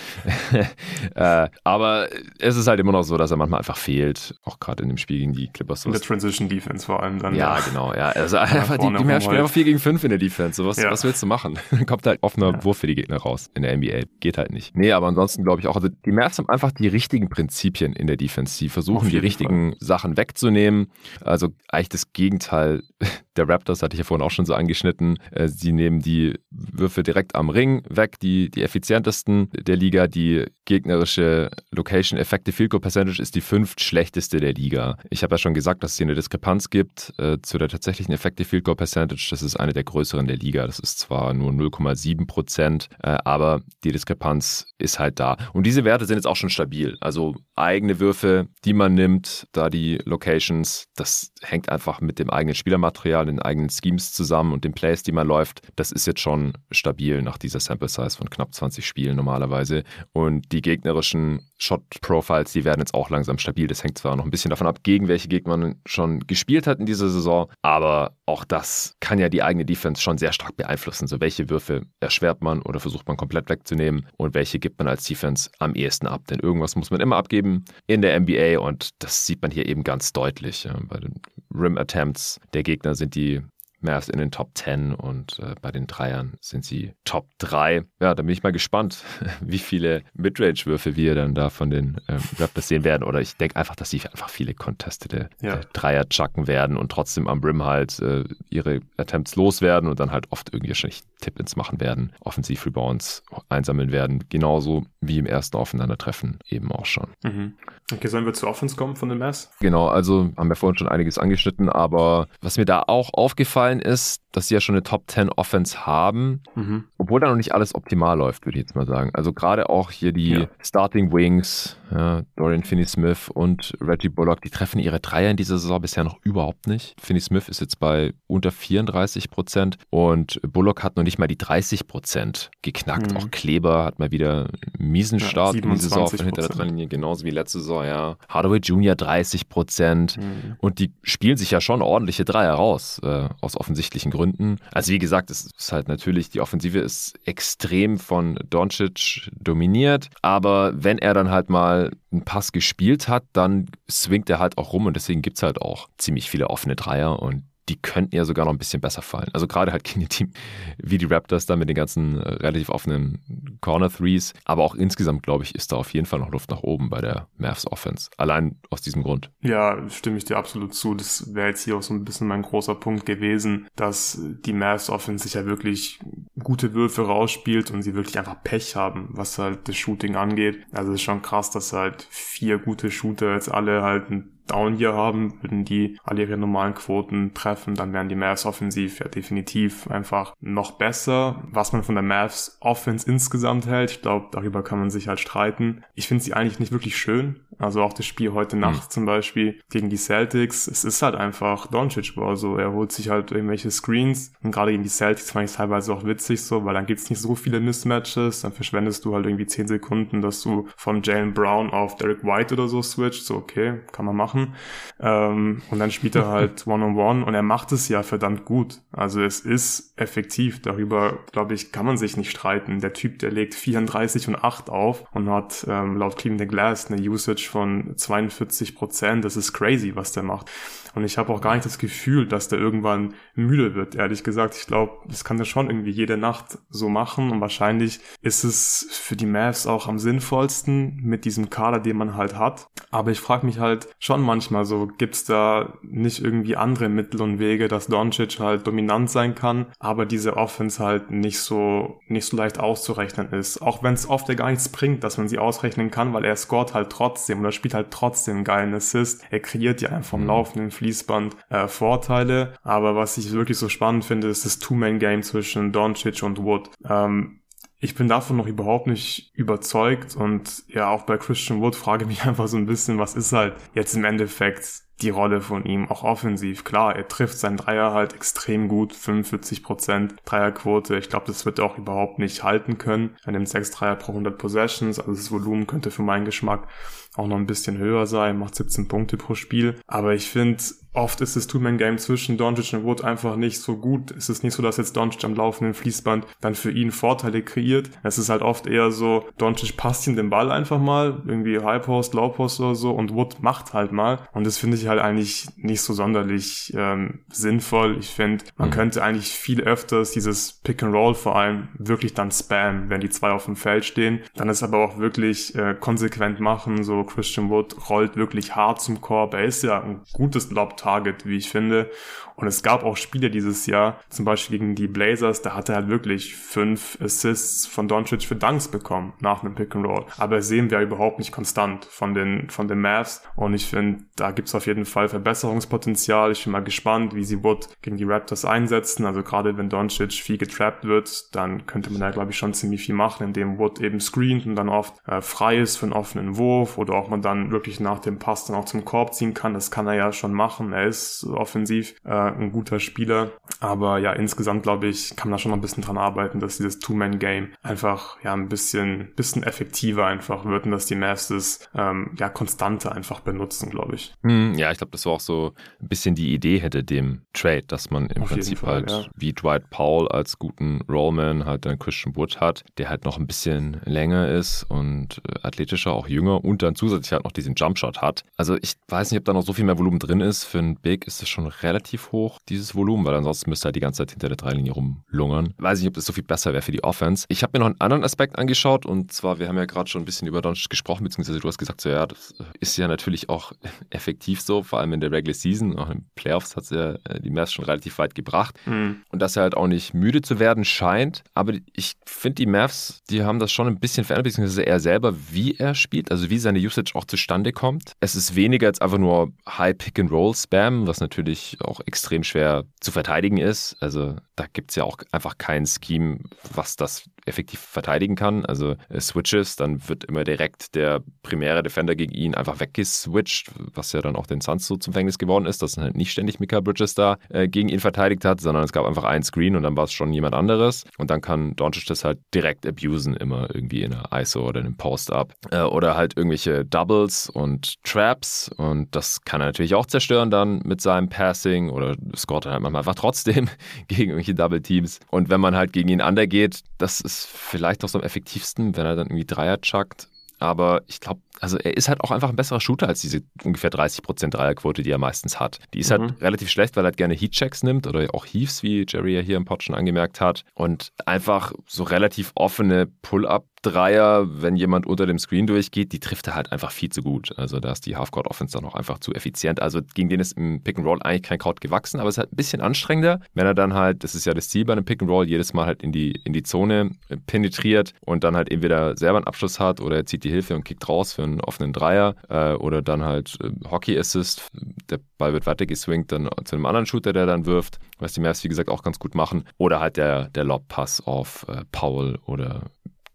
(laughs) äh, aber es ist halt immer noch so, dass er manchmal einfach fehlt, auch gerade in dem Spiel gegen die Clippers. In der Transition Defense vor allem dann. Ja, ja. genau, ja. Also einfach die, die mehr spielen einfach 4 gegen 5 in der Defense. So, was, ja. was willst du machen? Kommt halt offener ja. Wurf für die Gegner raus in der NBA. Geht halt nicht. Nee, aber ansonsten glaube ich auch, also die Mavs haben einfach die richtigen Prinzipien in der Defense. Sie versuchen die richtigen Fall. Sachen wegzunehmen. Also eigentlich das Gegenteil (laughs) der Raptors, hatte ich ja vorhin auch schon so angeschnitten. Äh, sie nehmen die Würfe direkt am Ring weg, die, die effizientesten der Liga. Die gegnerische Location Effective Field Goal Percentage ist die fünft schlechteste der Liga. Ich habe ja schon gesagt, dass es hier eine Diskrepanz gibt äh, zu der tatsächlichen Effective Field Goal Percentage. Das ist eine der größeren der Liga. Das ist zwar nur 0,7 Prozent, äh, aber die Diskrepanz ist halt da. Und diese Werte sind jetzt auch schon stabil. Also eigene Würfe, die man nimmt, da die Locations, das hängt einfach mit dem eigenen Spielermaterial, den eigenen Schemes zusammen und den Plays, die man läuft. Das ist jetzt schon stabil nach dieser Sample Size von knapp 20 Spielen normalerweise. Und die gegnerischen Shot Profiles, die werden jetzt auch langsam stabil. Das hängt zwar noch ein bisschen davon ab, gegen welche Gegner man schon gespielt hat in dieser Saison, aber auch das kann ja die eigene Defense schon sehr stark beeinflussen. So welche Würfe erschwert man oder versucht man komplett wegzunehmen und welche gibt man als Defense am ehesten ab. Denn irgendwas muss man immer abgeben in der NBA und das sieht man hier eben ganz deutlich. Bei den Rim Attempts der Gegner sind die Mavs in den Top 10 und äh, bei den Dreiern sind sie Top 3. Ja, da bin ich mal gespannt, (laughs) wie viele Midrange-Würfe wir dann da von den ähm, Raptors sehen werden. Oder ich denke einfach, dass sie einfach viele contestete ja. äh, Dreier chucken werden und trotzdem am Rim halt äh, ihre Attempts loswerden und dann halt oft irgendwie wahrscheinlich Tip-Ins machen werden, Offensiv-Rebounds einsammeln werden. Genauso wie im ersten Aufeinandertreffen eben auch schon. Mhm. Okay, sollen wir zu Offense kommen von den Mavs? Genau, also haben wir vorhin schon einiges angeschnitten, aber was mir da auch aufgefallen ist, dass sie ja schon eine Top 10 Offense haben, mhm. obwohl da noch nicht alles optimal läuft, würde ich jetzt mal sagen. Also gerade auch hier die ja. Starting Wings, ja, Dorian Finney-Smith und Reggie Bullock, die treffen ihre Dreier in dieser Saison bisher noch überhaupt nicht. Finney-Smith ist jetzt bei unter 34 Prozent und Bullock hat noch nicht mal die 30 Prozent geknackt. Mhm. Auch Kleber hat mal wieder einen miesen Start ja, in die Saison hinter der Trennlinie, genauso wie letzte Saison, ja. Hardaway Jr. 30 Prozent mhm. und die spielen sich ja schon ordentliche Dreier raus, äh, aus offensichtlichen Gründen. Gründen. Also wie gesagt, es ist halt natürlich, die Offensive ist extrem von Doncic dominiert, aber wenn er dann halt mal einen Pass gespielt hat, dann swingt er halt auch rum und deswegen gibt es halt auch ziemlich viele offene Dreier und die könnten ja sogar noch ein bisschen besser fallen. Also gerade halt gegen ein Team wie die Raptors da mit den ganzen äh, relativ offenen Corner Threes. Aber auch insgesamt, glaube ich, ist da auf jeden Fall noch Luft nach oben bei der Mavs Offense. Allein aus diesem Grund. Ja, stimme ich dir absolut zu. Das wäre jetzt hier auch so ein bisschen mein großer Punkt gewesen, dass die Mavs Offense sich ja wirklich gute Würfe rausspielt und sie wirklich einfach Pech haben, was halt das Shooting angeht. Also es ist schon krass, dass halt vier gute Shooter jetzt alle halt ein Down hier haben, würden die alle ihre normalen Quoten treffen, dann wären die Mavs offensiv ja definitiv einfach noch besser. Was man von der Mavs Offense insgesamt hält, ich glaube, darüber kann man sich halt streiten. Ich finde sie eigentlich nicht wirklich schön. Also auch das Spiel heute Nacht mhm. zum Beispiel gegen die Celtics. Es ist halt einfach Doncic Ball. So, er holt sich halt irgendwelche Screens. Und gerade gegen die Celtics fand ich es teilweise auch witzig so, weil dann gibt's nicht so viele Mismatches. Dann verschwendest du halt irgendwie 10 Sekunden, dass du von Jalen Brown auf Derek White oder so switcht. So, okay, kann man machen machen. Ähm, und dann spielt er halt (laughs) One-on-One -on -one und er macht es ja verdammt gut. Also es ist effektiv. Darüber, glaube ich, kann man sich nicht streiten. Der Typ, der legt 34 und 8 auf und hat ähm, laut Clean the Glass eine Usage von 42 Prozent. Das ist crazy, was der macht. Und ich habe auch gar nicht das Gefühl, dass der irgendwann müde wird, ehrlich gesagt. Ich glaube, das kann er schon irgendwie jede Nacht so machen. Und wahrscheinlich ist es für die Mavs auch am sinnvollsten mit diesem Kader, den man halt hat. Aber ich frage mich halt schon manchmal so, gibt's da nicht irgendwie andere Mittel und Wege, dass Doncic halt dominant sein kann, aber diese Offense halt nicht so, nicht so leicht auszurechnen ist. Auch wenn es oft ja gar nichts bringt, dass man sie ausrechnen kann, weil er scoret halt trotzdem oder spielt halt trotzdem einen geilen Assist. Er kreiert ja einfach vom mhm. laufenden Fließband äh, Vorteile. Aber was ich wirklich so spannend finde, ist das Two-Man-Game zwischen Doncic und Wood. Ähm, ich bin davon noch überhaupt nicht überzeugt und ja, auch bei Christian Wood frage ich mich (laughs) einfach so ein bisschen, was ist halt jetzt im Endeffekt die Rolle von ihm, auch offensiv. Klar, er trifft seinen Dreier halt extrem gut, 45% Dreierquote. Ich glaube, das wird er auch überhaupt nicht halten können. Er nimmt 6 Dreier pro 100 Possessions, also das Volumen könnte für meinen Geschmack auch noch ein bisschen höher sein, macht 17 Punkte pro Spiel. Aber ich finde, oft ist das Two-Man-Game zwischen Doncic und Wood einfach nicht so gut. Es ist nicht so, dass jetzt Doncic am laufenden Fließband dann für ihn Vorteile kreiert. Es ist halt oft eher so, Doncic passt ihm den Ball einfach mal, irgendwie High Post, Low Post oder so und Wood macht halt mal. Und das finde ich halt eigentlich nicht so sonderlich ähm, sinnvoll. Ich finde, man mhm. könnte eigentlich viel öfters dieses Pick and Roll vor allem wirklich dann spammen, wenn die zwei auf dem Feld stehen. Dann ist aber auch wirklich äh, konsequent machen. So Christian Wood rollt wirklich hart zum Korb. Er ist ja ein gutes Lob Target, wie ich finde. Und es gab auch Spiele dieses Jahr, zum Beispiel gegen die Blazers, da hat er halt wirklich fünf Assists von Doncic für Dunks bekommen nach einem Pick and Roll. Aber sehen wir überhaupt nicht konstant von den, von den Mavs. Und ich finde, da gibt's auf jeden Fall Verbesserungspotenzial. Ich bin mal gespannt, wie sie Wood gegen die Raptors einsetzen. Also gerade wenn Doncic viel getrappt wird, dann könnte man da, glaube ich, schon ziemlich viel machen, indem Wood eben screent und dann oft äh, frei ist für einen offenen Wurf oder auch man dann wirklich nach dem Pass dann auch zum Korb ziehen kann. Das kann er ja schon machen. Er ist offensiv äh, ein guter Spieler. Aber ja, insgesamt glaube ich, kann man da schon noch ein bisschen dran arbeiten, dass dieses Two-Man-Game einfach ja ein bisschen, bisschen effektiver einfach wird und dass die Mavs das ähm, ja konstanter einfach benutzen, glaube ich. Hm, ja, ich glaube, das war auch so ein bisschen die Idee hätte dem Trade, dass man im Auf Prinzip Fall, halt ja. wie Dwight Powell als guten Rollman halt dann Christian Wood hat, der halt noch ein bisschen länger ist und äh, athletischer, auch jünger und dann zusätzlich halt noch diesen Jumpshot hat. Also ich weiß nicht, ob da noch so viel mehr Volumen drin ist. Für einen Big ist es schon relativ hoch, dieses Volumen, weil ansonsten müsste er halt die ganze Zeit hinter der Dreilinie rumlungern. Weiß nicht, ob das so viel besser wäre für die Offense. Ich habe mir noch einen anderen Aspekt angeschaut und zwar, wir haben ja gerade schon ein bisschen über Doncic gesprochen, beziehungsweise du hast gesagt, so ja, das ist ja natürlich auch (laughs) effektiv so, vor allem in der Regular Season, auch in den Playoffs hat es ja äh, die Mavs schon relativ weit gebracht mhm. und dass er halt auch nicht müde zu werden scheint, aber ich finde die Mavs, die haben das schon ein bisschen verändert, beziehungsweise er selber, wie er spielt, also wie seine Usage auch zustande kommt. Es ist weniger als einfach nur High Pick and Roll Spam, was natürlich auch extrem schwer zu verteidigen ist. Also da gibt es ja auch einfach kein Scheme, was das effektiv verteidigen kann. Also äh, Switches, dann wird immer direkt der primäre Defender gegen ihn einfach weggeswitcht, was ja dann auch den Suns so zum Fängnis geworden ist, dass halt nicht ständig Mika Bridges da äh, gegen ihn verteidigt hat, sondern es gab einfach einen Screen und dann war es schon jemand anderes. Und dann kann Doncic das halt direkt abusen, immer irgendwie in einer ISO oder einem Post-Up. Äh, oder halt irgendwelche Doubles und Traps und das kann er natürlich auch zerstören dann mit seinem Passing oder scoret dann halt manchmal einfach trotzdem (laughs) gegen irgendwelche Double Teams. Und wenn man halt gegen ihn undergeht, das ist vielleicht noch so am effektivsten, wenn er dann irgendwie Dreier chuckt. Aber ich glaube, also er ist halt auch einfach ein besserer Shooter als diese ungefähr 30% Dreierquote, die er meistens hat. Die ist halt mhm. halt relativ schlecht, weil er halt gerne Heatchecks nimmt oder auch Heaves, wie Jerry ja hier im Pod schon angemerkt hat. Und einfach so relativ offene Pull-up Dreier, wenn jemand unter dem Screen durchgeht, die trifft er halt einfach viel zu gut. Also da ist die Halfcourt-Offense dann auch einfach zu effizient. Also gegen den ist im Pick-and-Roll eigentlich kein Kraut gewachsen, aber es ist halt ein bisschen anstrengender, wenn er dann halt, das ist ja das Ziel bei einem Pick-and-Roll, jedes Mal halt in die, in die Zone penetriert und dann halt entweder selber einen Abschluss hat oder er zieht die Hilfe und kickt raus für einen offenen Dreier äh, oder dann halt äh, Hockey-Assist. Der Ball wird weitergeswingt dann zu einem anderen Shooter, der dann wirft, was die Mavs wie gesagt auch ganz gut machen. Oder halt der, der Lob-Pass auf äh, Powell oder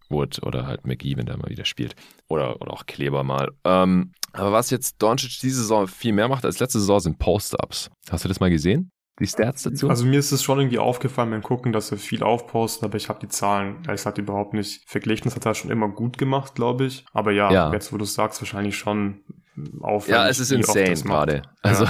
Wood oder halt McGee, wenn der mal wieder spielt. Oder, oder auch Kleber mal. Ähm, aber was jetzt Doncic diese Saison viel mehr macht als letzte Saison sind Post-Ups. Hast du das mal gesehen? Die Stats dazu? Also mir ist es schon irgendwie aufgefallen beim Gucken, dass er viel aufpostet, aber ich habe die Zahlen ehrlich gesagt überhaupt nicht verglichen. Das hat er schon immer gut gemacht, glaube ich. Aber ja, ja. jetzt wo du sagst, wahrscheinlich schon auffällig. Ja, es ist insane gerade. Also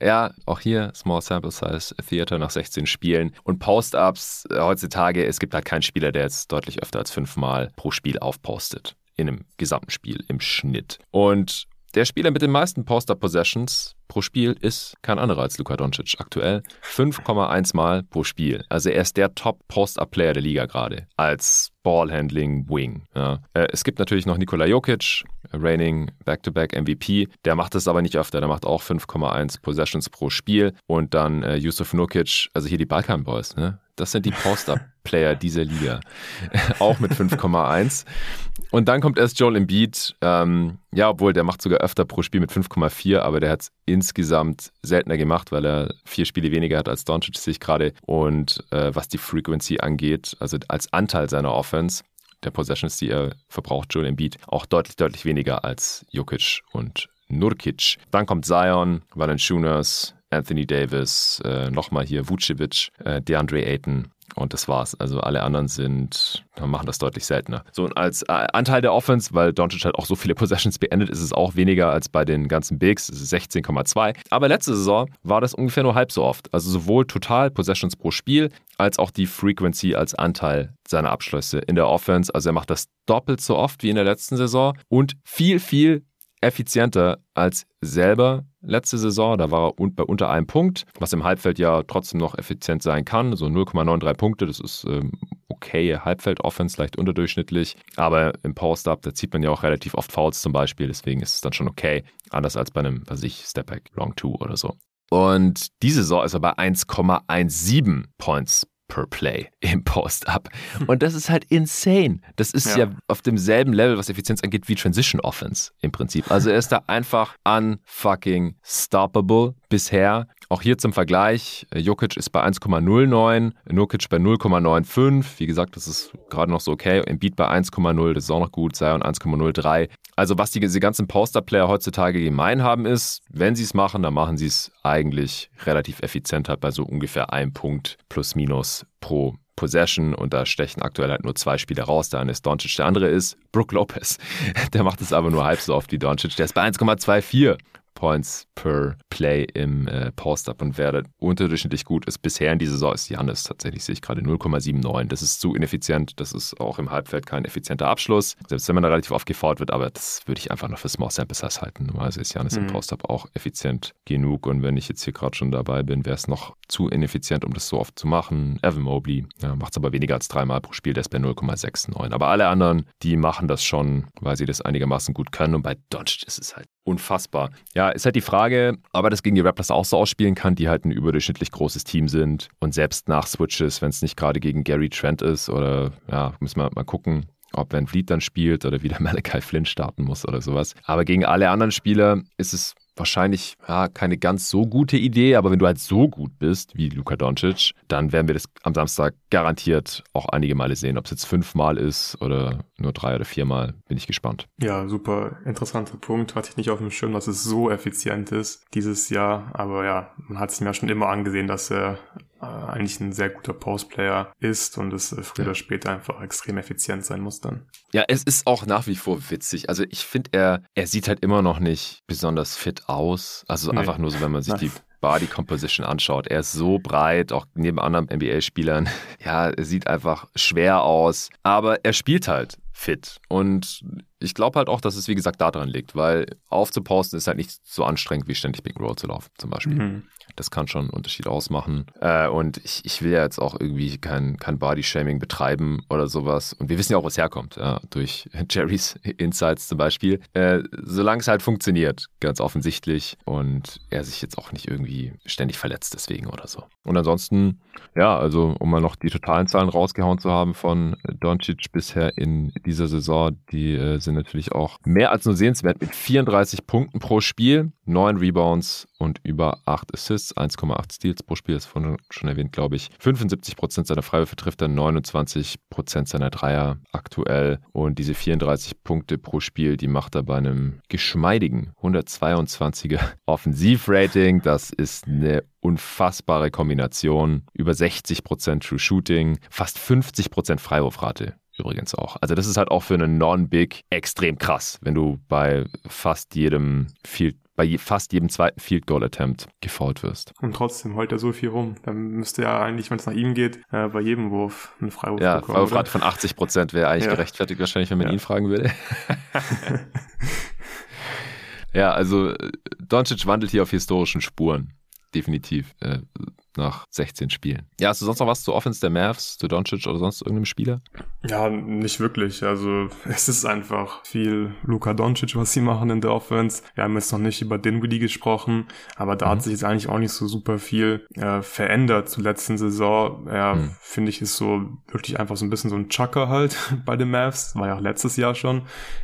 ja. ja. auch hier Small Sample Size Theater nach 16 Spielen und Post-Ups äh, heutzutage, es gibt halt keinen Spieler, der jetzt deutlich öfter als fünfmal pro Spiel aufpostet. In einem gesamten Spiel im Schnitt. Und der Spieler mit den meisten Poster-Possessions pro Spiel ist kein anderer als Luka Doncic aktuell. 5,1 Mal pro Spiel. Also er ist der Top-Post-Up-Player der Liga gerade als Ballhandling-Wing. Ja. Äh, es gibt natürlich noch Nikola Jokic, reigning Back-to-Back MVP. Der macht das aber nicht öfter. Der macht auch 5,1 Possessions pro Spiel. Und dann äh, Yusuf Nukic, also hier die Balkan Boys. Ne? Das sind die Post-Up-Player dieser Liga. (laughs) auch mit 5,1. Und dann kommt erst Joel Embiid. Ähm, ja, obwohl der macht sogar öfter pro Spiel mit 5,4, aber der hat es insgesamt seltener gemacht, weil er vier Spiele weniger hat als Doncic sich gerade. Und äh, was die Frequency angeht, also als Anteil seiner Offense, der Possessions, die er verbraucht, Joel Embiid, auch deutlich, deutlich weniger als Jokic und Nurkic. Dann kommt Zion, Valanciunas, Anthony Davis, äh, nochmal hier Vucevic, äh, DeAndre Ayton und das war's. Also alle anderen sind, machen das deutlich seltener. So, und als äh, Anteil der Offense, weil Doncic halt auch so viele (laughs) Possessions beendet, ist es auch weniger als bei den ganzen Bigs. Es ist 16,2. Aber letzte Saison war das ungefähr nur halb so oft. Also sowohl total Possessions pro Spiel, als auch die Frequency als Anteil seiner Abschlüsse in der Offense. Also er macht das doppelt so oft wie in der letzten Saison und viel, viel effizienter als selber letzte Saison. Da war er bei unter einem Punkt, was im Halbfeld ja trotzdem noch effizient sein kann. So 0,93 Punkte, das ist ähm, okay. Halbfeld-Offense, leicht unterdurchschnittlich. Aber im Post-Up, da zieht man ja auch relativ oft Fouls zum Beispiel. Deswegen ist es dann schon okay. Anders als bei einem, was ich, Step-Back Long Two oder so. Und diese Saison ist er bei 1,17 Points per Play im Post-Up. Und das ist halt insane. Das ist ja. ja. auf demselben Level, was Effizienz angeht, wie Transition Offense im Prinzip. Also er ist da einfach unfucking stoppable bisher. Auch hier zum Vergleich, äh, Jokic ist bei 1,09, Nurkic bei 0,95. Wie gesagt, das ist gerade noch so okay. Embiid bei 1,0, das ist auch noch gut. Zion 1,03. Also was die, diese ganzen Poster-Player heutzutage gemein haben ist, wenn sie es machen, dann machen sie es eigentlich relativ effizient halt bei so ungefähr einem Punkt plus minus pro Possession und da stechen aktuell halt nur zwei Spieler raus. Der eine ist Doncic, der andere ist Brook Lopez. (laughs) Der macht es aber nur halb so oft wie Doncic. Der ist bei 1,24. Points per Play im äh, Post-Up und wer unterdurchschnittlich gut ist. Bisher in dieser Saison ist Janis tatsächlich, sehe ich gerade 0,79. Das ist zu ineffizient. Das ist auch im Halbfeld kein effizienter Abschluss. Selbst wenn man da relativ oft gefault wird, aber das würde ich einfach noch für Small Sample Size halten. Normalerweise ist Janis mhm. im Post-Up auch effizient genug und wenn ich jetzt hier gerade schon dabei bin, wäre es noch zu ineffizient, um das so oft zu machen. Evan Mobley ja, macht es aber weniger als dreimal pro Spiel, der ist bei 0,69. Aber alle anderen, die machen das schon, weil sie das einigermaßen gut können und bei Doncic ist es halt unfassbar. Ja, ist halt die Frage, ob er das gegen die Raptors auch so ausspielen kann, die halt ein überdurchschnittlich großes Team sind und selbst nach Switches, wenn es nicht gerade gegen Gary Trent ist oder ja, müssen wir mal gucken, ob Van Vliet dann spielt oder wieder (laughs) Malachi Flynn starten muss oder sowas. Aber gegen alle anderen Spieler ist es wahrscheinlich ja, keine ganz so gute Idee, aber wenn du halt so gut bist wie Luka Doncic, dann werden wir das am Samstag garantiert auch einige Male sehen. Ob es jetzt fünfmal ist oder nur drei oder viermal, bin ich gespannt. Ja, super interessanter Punkt. Hatte ich nicht auf dem Schirm, dass es so effizient ist dieses Jahr. Aber ja, man hat es mir ja schon immer angesehen, dass er eigentlich ein sehr guter Postplayer ist und es äh, früher ja. oder später einfach extrem effizient sein muss dann. Ja, es ist auch nach wie vor witzig. Also ich finde, er, er sieht halt immer noch nicht besonders fit aus. Also nee. einfach nur so, wenn man sich die Body Composition anschaut. Er ist so breit, auch neben anderen NBA-Spielern. (laughs) Ja, er sieht einfach schwer aus, aber er spielt halt fit. Und ich glaube halt auch, dass es wie gesagt daran liegt, weil aufzuposten ist halt nicht so anstrengend wie ständig Big Roll zu laufen zum Beispiel. Mhm. Das kann schon einen Unterschied ausmachen. Äh, und ich, ich will ja jetzt auch irgendwie kein, kein Body-Shaming betreiben oder sowas. Und wir wissen ja auch, was herkommt, ja, durch (laughs) Jerrys Insights zum Beispiel. Äh, solange es halt funktioniert, ganz offensichtlich. Und er sich jetzt auch nicht irgendwie ständig verletzt deswegen oder so. Und ansonsten, ja, also um mal noch die totalen Zahlen rausgehauen zu haben von Doncic bisher in dieser Saison, die äh, sind natürlich auch mehr als nur sehenswert mit 34 Punkten pro Spiel, 9 Rebounds und über 8 Assists, 1,8 Steals pro Spiel, ist vorhin schon erwähnt, glaube ich. 75% seiner Freiwürfe trifft er, 29% seiner Dreier aktuell und diese 34 Punkte pro Spiel, die macht er bei einem geschmeidigen 122er (laughs) Offensivrating. Das ist eine unfassbare Kombination. Über 60% True Shooting, fast 50% Freiwurfrate übrigens auch. Also das ist halt auch für einen Non-Big extrem krass, wenn du bei fast jedem Field bei fast jedem zweiten Field Goal Attempt gefault wirst. Und trotzdem heult er so viel rum. Dann müsste ja eigentlich, wenn es nach ihm geht, äh, bei jedem Wurf einen Freiwurf ja, bekommen. Ja, Freiwurfrate von 80 Prozent wäre eigentlich ja. gerechtfertigt wahrscheinlich, wenn man ja. ihn fragen würde. (laughs) ja, also Doncic wandelt hier auf historischen Spuren. Definitiv. Äh, nach 16 Spielen. Ja, hast du sonst noch was zu Offense der Mavs, zu Doncic oder sonst irgendeinem Spieler? Ja, nicht wirklich. Also (laughs) es ist einfach viel Luka Doncic, was sie machen in der Offense. Wir haben jetzt noch nicht über Dinwiddie gesprochen, aber da mhm. hat sich jetzt eigentlich auch nicht so super viel äh, verändert zur letzten Saison. Er, mhm. finde ich, ist so wirklich einfach so ein bisschen so ein Chucker halt (laughs) bei den Mavs. War ja auch letztes Jahr schon.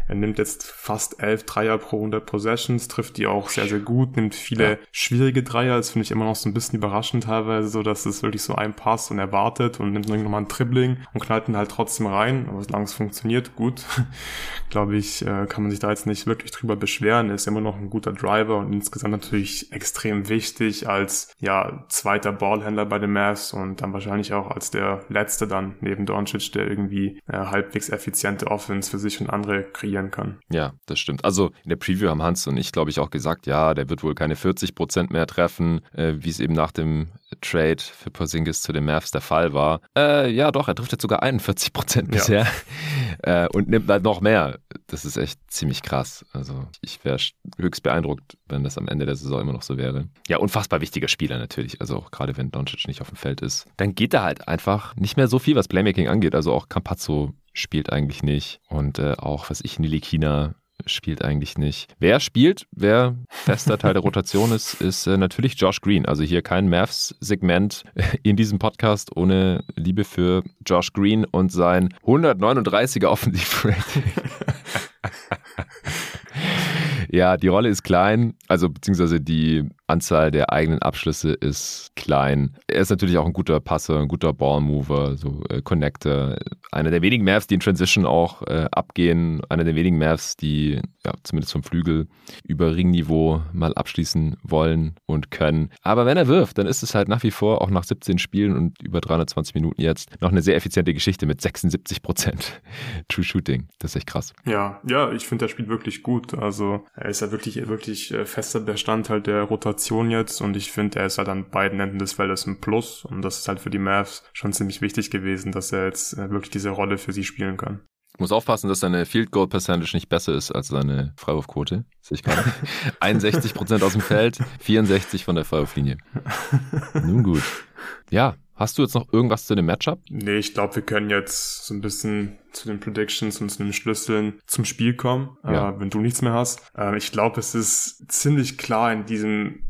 Er nimmt jetzt fast elf Dreier pro 100 Possessions, trifft die auch sehr, sehr gut, nimmt viele ja. schwierige Dreier. Das finde ich immer noch so ein bisschen überraschend teilweise so, dass es wirklich so ein Pass und er wartet und nimmt dann nochmal ein Dribbling und knallt ihn halt trotzdem rein, aber solange es funktioniert, gut, (laughs) glaube ich, äh, kann man sich da jetzt nicht wirklich drüber beschweren. Er ist immer noch ein guter Driver und insgesamt natürlich extrem wichtig als ja zweiter Ballhändler bei den Mavs und dann wahrscheinlich auch als der letzte dann neben Doncic, der irgendwie äh, halbwegs effiziente Offense für sich und andere kreieren kann. Ja, das stimmt. Also in der Preview haben Hans und ich, glaube ich, auch gesagt, ja, der wird wohl keine 40 Prozent mehr treffen, äh, wie es eben nach dem Trade für Porzingis zu den Mavs der Fall war. Äh, ja, doch, er trifft jetzt sogar 41 Prozent bisher ja. (laughs) äh, und nimmt halt noch mehr. Das ist echt ziemlich krass. Also ich wäre höchst beeindruckt, wenn das am Ende der Saison immer noch so wäre. Ja, unfassbar wichtiger Spieler natürlich. Also auch gerade wenn Doncic nicht auf dem Feld ist. Dann geht da halt einfach nicht mehr so viel, was Playmaking angeht. Also auch Campazzo spielt eigentlich nicht. Und äh, auch, was ich, Nilikina spielt eigentlich nicht. Wer spielt, wer fester Teil der Rotation ist, ist äh, natürlich Josh Green. Also hier kein Mavs-Segment (laughs) in diesem Podcast ohne Liebe für Josh Green und sein 139er Offensive-Rating. (laughs) ja, die Rolle ist klein, also beziehungsweise die Anzahl der eigenen Abschlüsse ist klein. Er ist natürlich auch ein guter Passer, ein guter Ballmover, so äh, Connector. Einer der wenigen Mavs, die in Transition auch äh, abgehen. Einer der wenigen Mavs, die ja, zumindest vom Flügel über Ringniveau mal abschließen wollen und können. Aber wenn er wirft, dann ist es halt nach wie vor, auch nach 17 Spielen und über 320 Minuten jetzt, noch eine sehr effiziente Geschichte mit 76 Prozent (laughs) True Shooting. Das ist echt krass. Ja, ja, ich finde, er spielt wirklich gut. Also er ist ja wirklich, wirklich äh, fester Bestandteil der Rotation Rotation jetzt und ich finde, er ist halt an beiden Enden des Feldes ein Plus und das ist halt für die Mavs schon ziemlich wichtig gewesen, dass er jetzt äh, wirklich diese Rolle für sie spielen kann. Ich muss aufpassen, dass seine Field Goal Percentage nicht besser ist als seine Freiwurfquote. Sehe ich gerade. (laughs) 61% aus dem Feld, 64 von der Freiwurflinie. (laughs) Nun gut. Ja, Hast du jetzt noch irgendwas zu dem Matchup? Nee, ich glaube, wir können jetzt so ein bisschen zu den Predictions und zu den Schlüsseln zum Spiel kommen, ja. äh, wenn du nichts mehr hast. Äh, ich glaube, es ist ziemlich klar in diesem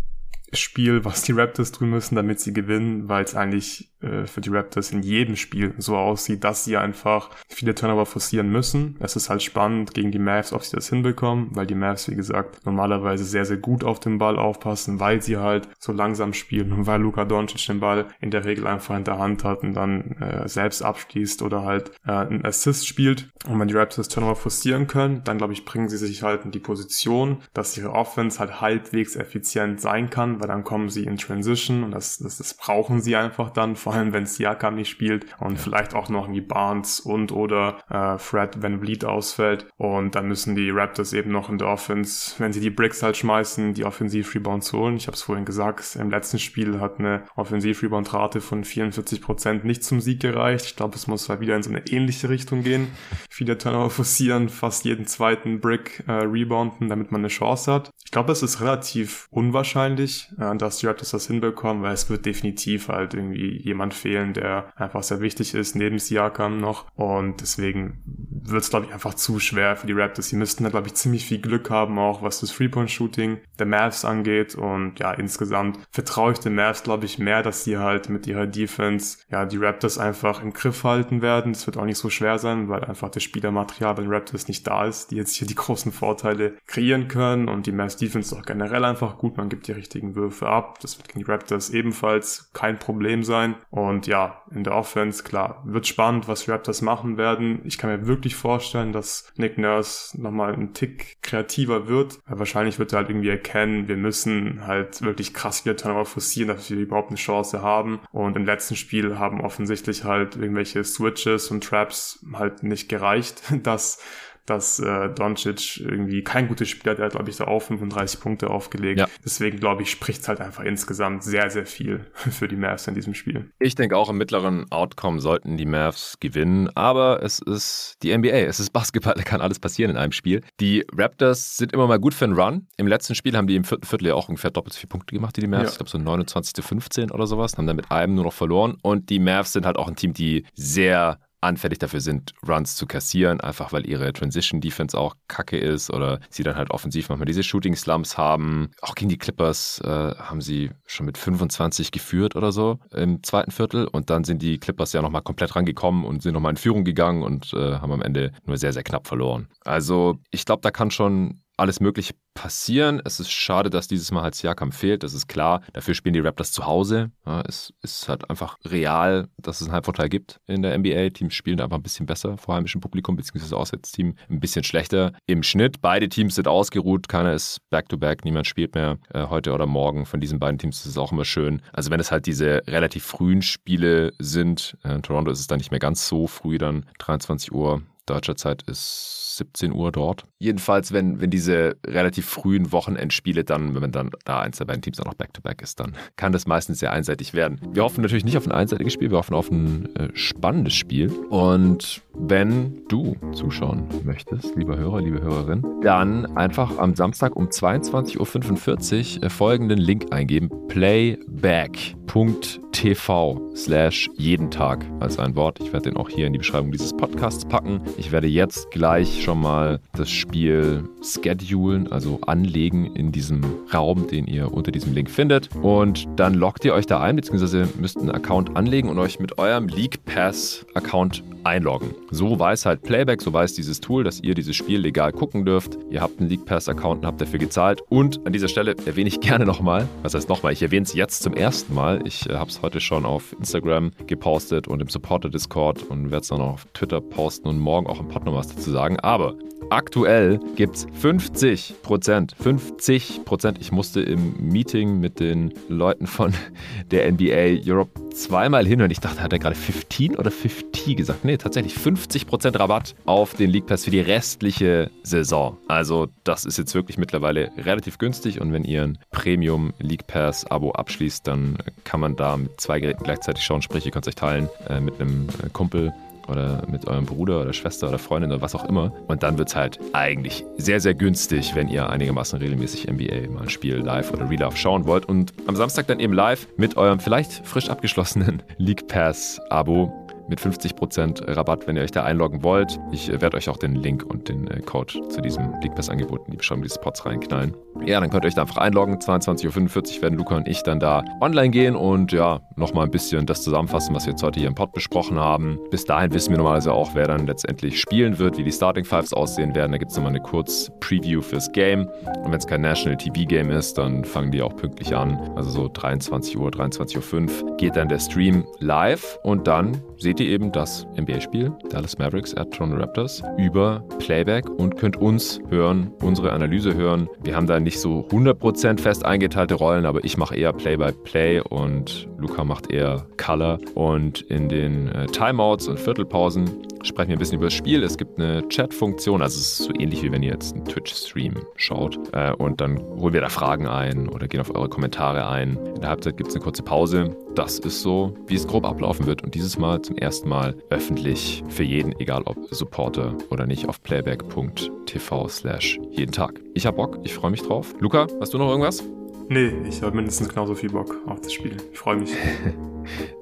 Spiel, was die Raptors tun müssen, damit sie gewinnen, weil es eigentlich äh, für die Raptors in jedem Spiel so aussieht, dass sie einfach viele Turnover forcieren müssen. Es ist halt spannend gegen die Mavs, ob sie das hinbekommen, weil die Mavs, wie gesagt, normalerweise sehr, sehr gut auf den Ball aufpassen, weil sie halt so langsam spielen und weil Luka Doncic den Ball in der Regel einfach in der Hand hat und dann äh, selbst abschließt oder halt äh, einen Assist spielt. Und wenn die Raptors Turnover forcieren können, dann glaube ich, bringen sie sich halt in die Position, dass ihre Offense halt halbwegs effizient sein kann, weil dann kommen sie in Transition und das, das, das brauchen sie einfach dann, vor allem wenn Siakam nicht spielt und ja. vielleicht auch noch irgendwie Barnes und oder äh, Fred Van Vliet ausfällt und dann müssen die Raptors eben noch in der Offense, wenn sie die Bricks halt schmeißen, die Offensiv-Rebounds holen. Ich habe es vorhin gesagt, im letzten Spiel hat eine Offensiv-Rebound-Rate von 44% nicht zum Sieg gereicht. Ich glaube, es muss halt wieder in so eine ähnliche Richtung gehen. Viele Turnover forcieren, fast jeden zweiten Brick äh, rebounden, damit man eine Chance hat. Ich glaube, es ist relativ unwahrscheinlich, äh, dass die Raptors das hinbekommen, weil es wird definitiv halt irgendwie jemand jemand fehlen, der einfach sehr wichtig ist, neben Siakam noch. Und deswegen wird es, glaube ich, einfach zu schwer für die Raptors. Sie müssten da, glaube ich, ziemlich viel Glück haben, auch was das Three-Point-Shooting der Mavs angeht. Und ja, insgesamt vertraue ich den Mavs, glaube ich, mehr, dass sie halt mit ihrer Defense ja die Raptors einfach im Griff halten werden. Das wird auch nicht so schwer sein, weil einfach das Spielermaterial bei den Raptors nicht da ist, die jetzt hier die großen Vorteile kreieren können. Und die Mavs Defense ist auch generell einfach gut. Man gibt die richtigen Würfe ab. Das wird gegen die Raptors ebenfalls kein Problem sein. Und ja, in der Offense, klar, wird spannend, was Raptors machen werden. Ich kann mir wirklich vorstellen, dass Nick Nurse nochmal einen Tick kreativer wird. Weil wahrscheinlich wird er halt irgendwie erkennen, wir müssen halt wirklich krass wieder Turnover forcieren, dass wir überhaupt eine Chance haben. Und im letzten Spiel haben offensichtlich halt irgendwelche Switches und Traps halt nicht gereicht, (laughs) dass dass äh, Doncic irgendwie kein gutes Spiel hat. Er hat, glaube ich, so auch 35 Punkte aufgelegt. Ja. Deswegen, glaube ich, spricht es halt einfach insgesamt sehr, sehr viel (laughs) für die Mavs in diesem Spiel. Ich denke auch im mittleren Outcome sollten die Mavs gewinnen, aber es ist die NBA, es ist Basketball, da kann alles passieren in einem Spiel. Die Raptors sind immer mal gut für einen Run. Im letzten Spiel haben die im vierten Viertel ja auch ungefähr doppelt so viele Punkte gemacht, die die Mavs. Ja. Ich glaube so 29 zu 15 oder sowas, haben dann mit einem nur noch verloren. Und die Mavs sind halt auch ein Team, die sehr anfällig dafür sind, Runs zu kassieren, einfach weil ihre Transition Defense auch kacke ist oder sie dann halt offensiv manchmal diese Shooting Slumps haben. Auch gegen die Clippers äh, haben sie schon mit 25 geführt oder so im zweiten Viertel und dann sind die Clippers ja nochmal komplett rangekommen und sind nochmal in Führung gegangen und äh, haben am Ende nur sehr, sehr knapp verloren. Also ich glaube, da kann schon alles Mögliche passieren. Es ist schade, dass dieses Mal halt Siakam fehlt, das ist klar. Dafür spielen die Raptors zu Hause. Ja, es ist halt einfach real, dass es einen Heimvorteil gibt in der NBA. Teams spielen einfach ein bisschen besser vor heimischem Publikum, beziehungsweise Auswärtsteam ein bisschen schlechter im Schnitt. Beide Teams sind ausgeruht, keiner ist back-to-back, -back. niemand spielt mehr äh, heute oder morgen. Von diesen beiden Teams ist es auch immer schön. Also wenn es halt diese relativ frühen Spiele sind, äh, in Toronto ist es dann nicht mehr ganz so früh, dann 23 Uhr deutscher Zeit ist 17 Uhr dort. Jedenfalls, wenn, wenn diese relativ frühen Wochenendspiele dann, wenn man dann da eins der beiden Teams auch noch Back-to-Back -back ist, dann (laughs) kann das meistens sehr einseitig werden. Wir hoffen natürlich nicht auf ein einseitiges Spiel, wir hoffen auf ein äh, spannendes Spiel. Und wenn du zuschauen möchtest, lieber Hörer, liebe Hörerin, dann einfach am Samstag um 22.45 Uhr äh, folgenden Link eingeben: playback.tv slash jeden Tag als ein Wort. Ich werde den auch hier in die Beschreibung dieses Podcasts packen. Ich werde jetzt gleich schon mal das Spiel schedulen, also anlegen in diesem Raum, den ihr unter diesem Link findet. Und dann loggt ihr euch da ein, beziehungsweise müsst einen Account anlegen und euch mit eurem League Pass Account einloggen. So weiß halt Playback, so weiß dieses Tool, dass ihr dieses Spiel legal gucken dürft. Ihr habt einen League Pass Account und habt dafür gezahlt. Und an dieser Stelle erwähne ich (laughs) gerne nochmal, was heißt nochmal, ich erwähne es jetzt zum ersten Mal. Ich äh, habe es heute schon auf Instagram gepostet und im Supporter Discord und werde es dann auch auf Twitter posten und morgen auch im Pod noch was dazu sagen. Aber aktuell gibt es 50 Prozent, 50 Prozent. Ich musste im Meeting mit den Leuten von (laughs) der NBA Europe zweimal hin und ich dachte, hat er gerade 15 oder 50 gesagt? Nee, tatsächlich 50% Rabatt auf den League Pass für die restliche Saison. Also das ist jetzt wirklich mittlerweile relativ günstig und wenn ihr ein Premium League Pass Abo abschließt, dann kann man da mit zwei Geräten gleichzeitig schauen, sprich ihr könnt es euch teilen äh, mit einem äh, Kumpel oder mit eurem Bruder oder Schwester oder Freundin oder was auch immer. Und dann wird es halt eigentlich sehr, sehr günstig, wenn ihr einigermaßen regelmäßig NBA mal ein Spiel live oder real life schauen wollt. Und am Samstag dann eben live mit eurem vielleicht frisch abgeschlossenen (laughs) League Pass Abo mit 50% Rabatt, wenn ihr euch da einloggen wollt. Ich äh, werde euch auch den Link und den äh, Code zu diesem League Pass Angebot in die Beschreibung dieses Pods reinknallen. Ja, dann könnt ihr euch da einfach einloggen. 22.45 Uhr werden Luca und ich dann da online gehen und ja, nochmal ein bisschen das zusammenfassen, was wir jetzt heute hier im Pod besprochen haben. Bis dahin wissen wir normalerweise auch, wer dann letztendlich spielen wird, wie die Starting Fives aussehen werden. Da gibt es nochmal eine kurz Preview fürs Game. Und wenn es kein National TV Game ist, dann fangen die auch pünktlich an. Also so 23 Uhr, 23.05 Uhr geht dann der Stream live und dann seht ihr eben das NBA-Spiel Dallas Mavericks at Toronto Raptors über Playback und könnt uns hören, unsere Analyse hören. Wir haben da nicht so 100% fest eingeteilte Rollen, aber ich mache eher Play-by-Play -play und Luca macht eher Color. Und in den äh, Timeouts und Viertelpausen sprechen wir ein bisschen über das Spiel. Es gibt eine Chat-Funktion, also es ist so ähnlich wie wenn ihr jetzt einen Twitch-Stream schaut. Äh, und dann holen wir da Fragen ein oder gehen auf eure Kommentare ein. In der Halbzeit gibt es eine kurze Pause. Das ist so, wie es grob ablaufen wird. Und dieses Mal zum ersten Mal öffentlich für jeden, egal ob Supporter oder nicht, auf playback.tv slash jeden Tag. Ich hab Bock, ich freue mich drauf. Luca, hast du noch irgendwas? Nee, ich habe mindestens genauso viel Bock auf das Spiel. Ich freue mich. (laughs)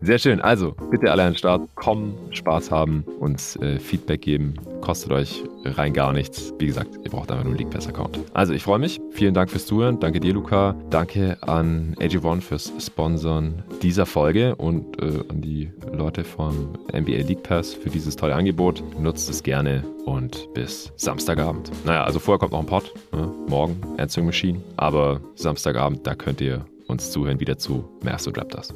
Sehr schön. Also, bitte alle an den Start kommen, Spaß haben, uns äh, Feedback geben. Kostet euch rein gar nichts. Wie gesagt, ihr braucht einfach nur einen League Pass Account. Also, ich freue mich. Vielen Dank fürs Zuhören. Danke dir, Luca. Danke an AG1 fürs Sponsoren dieser Folge und äh, an die Leute vom NBA League Pass für dieses tolle Angebot. Nutzt es gerne und bis Samstagabend. Naja, also vorher kommt noch ein Pod. Ne? Morgen Answering Machine. Aber Samstagabend, da könnt ihr uns zuhören wieder zu Mavs und Raptors.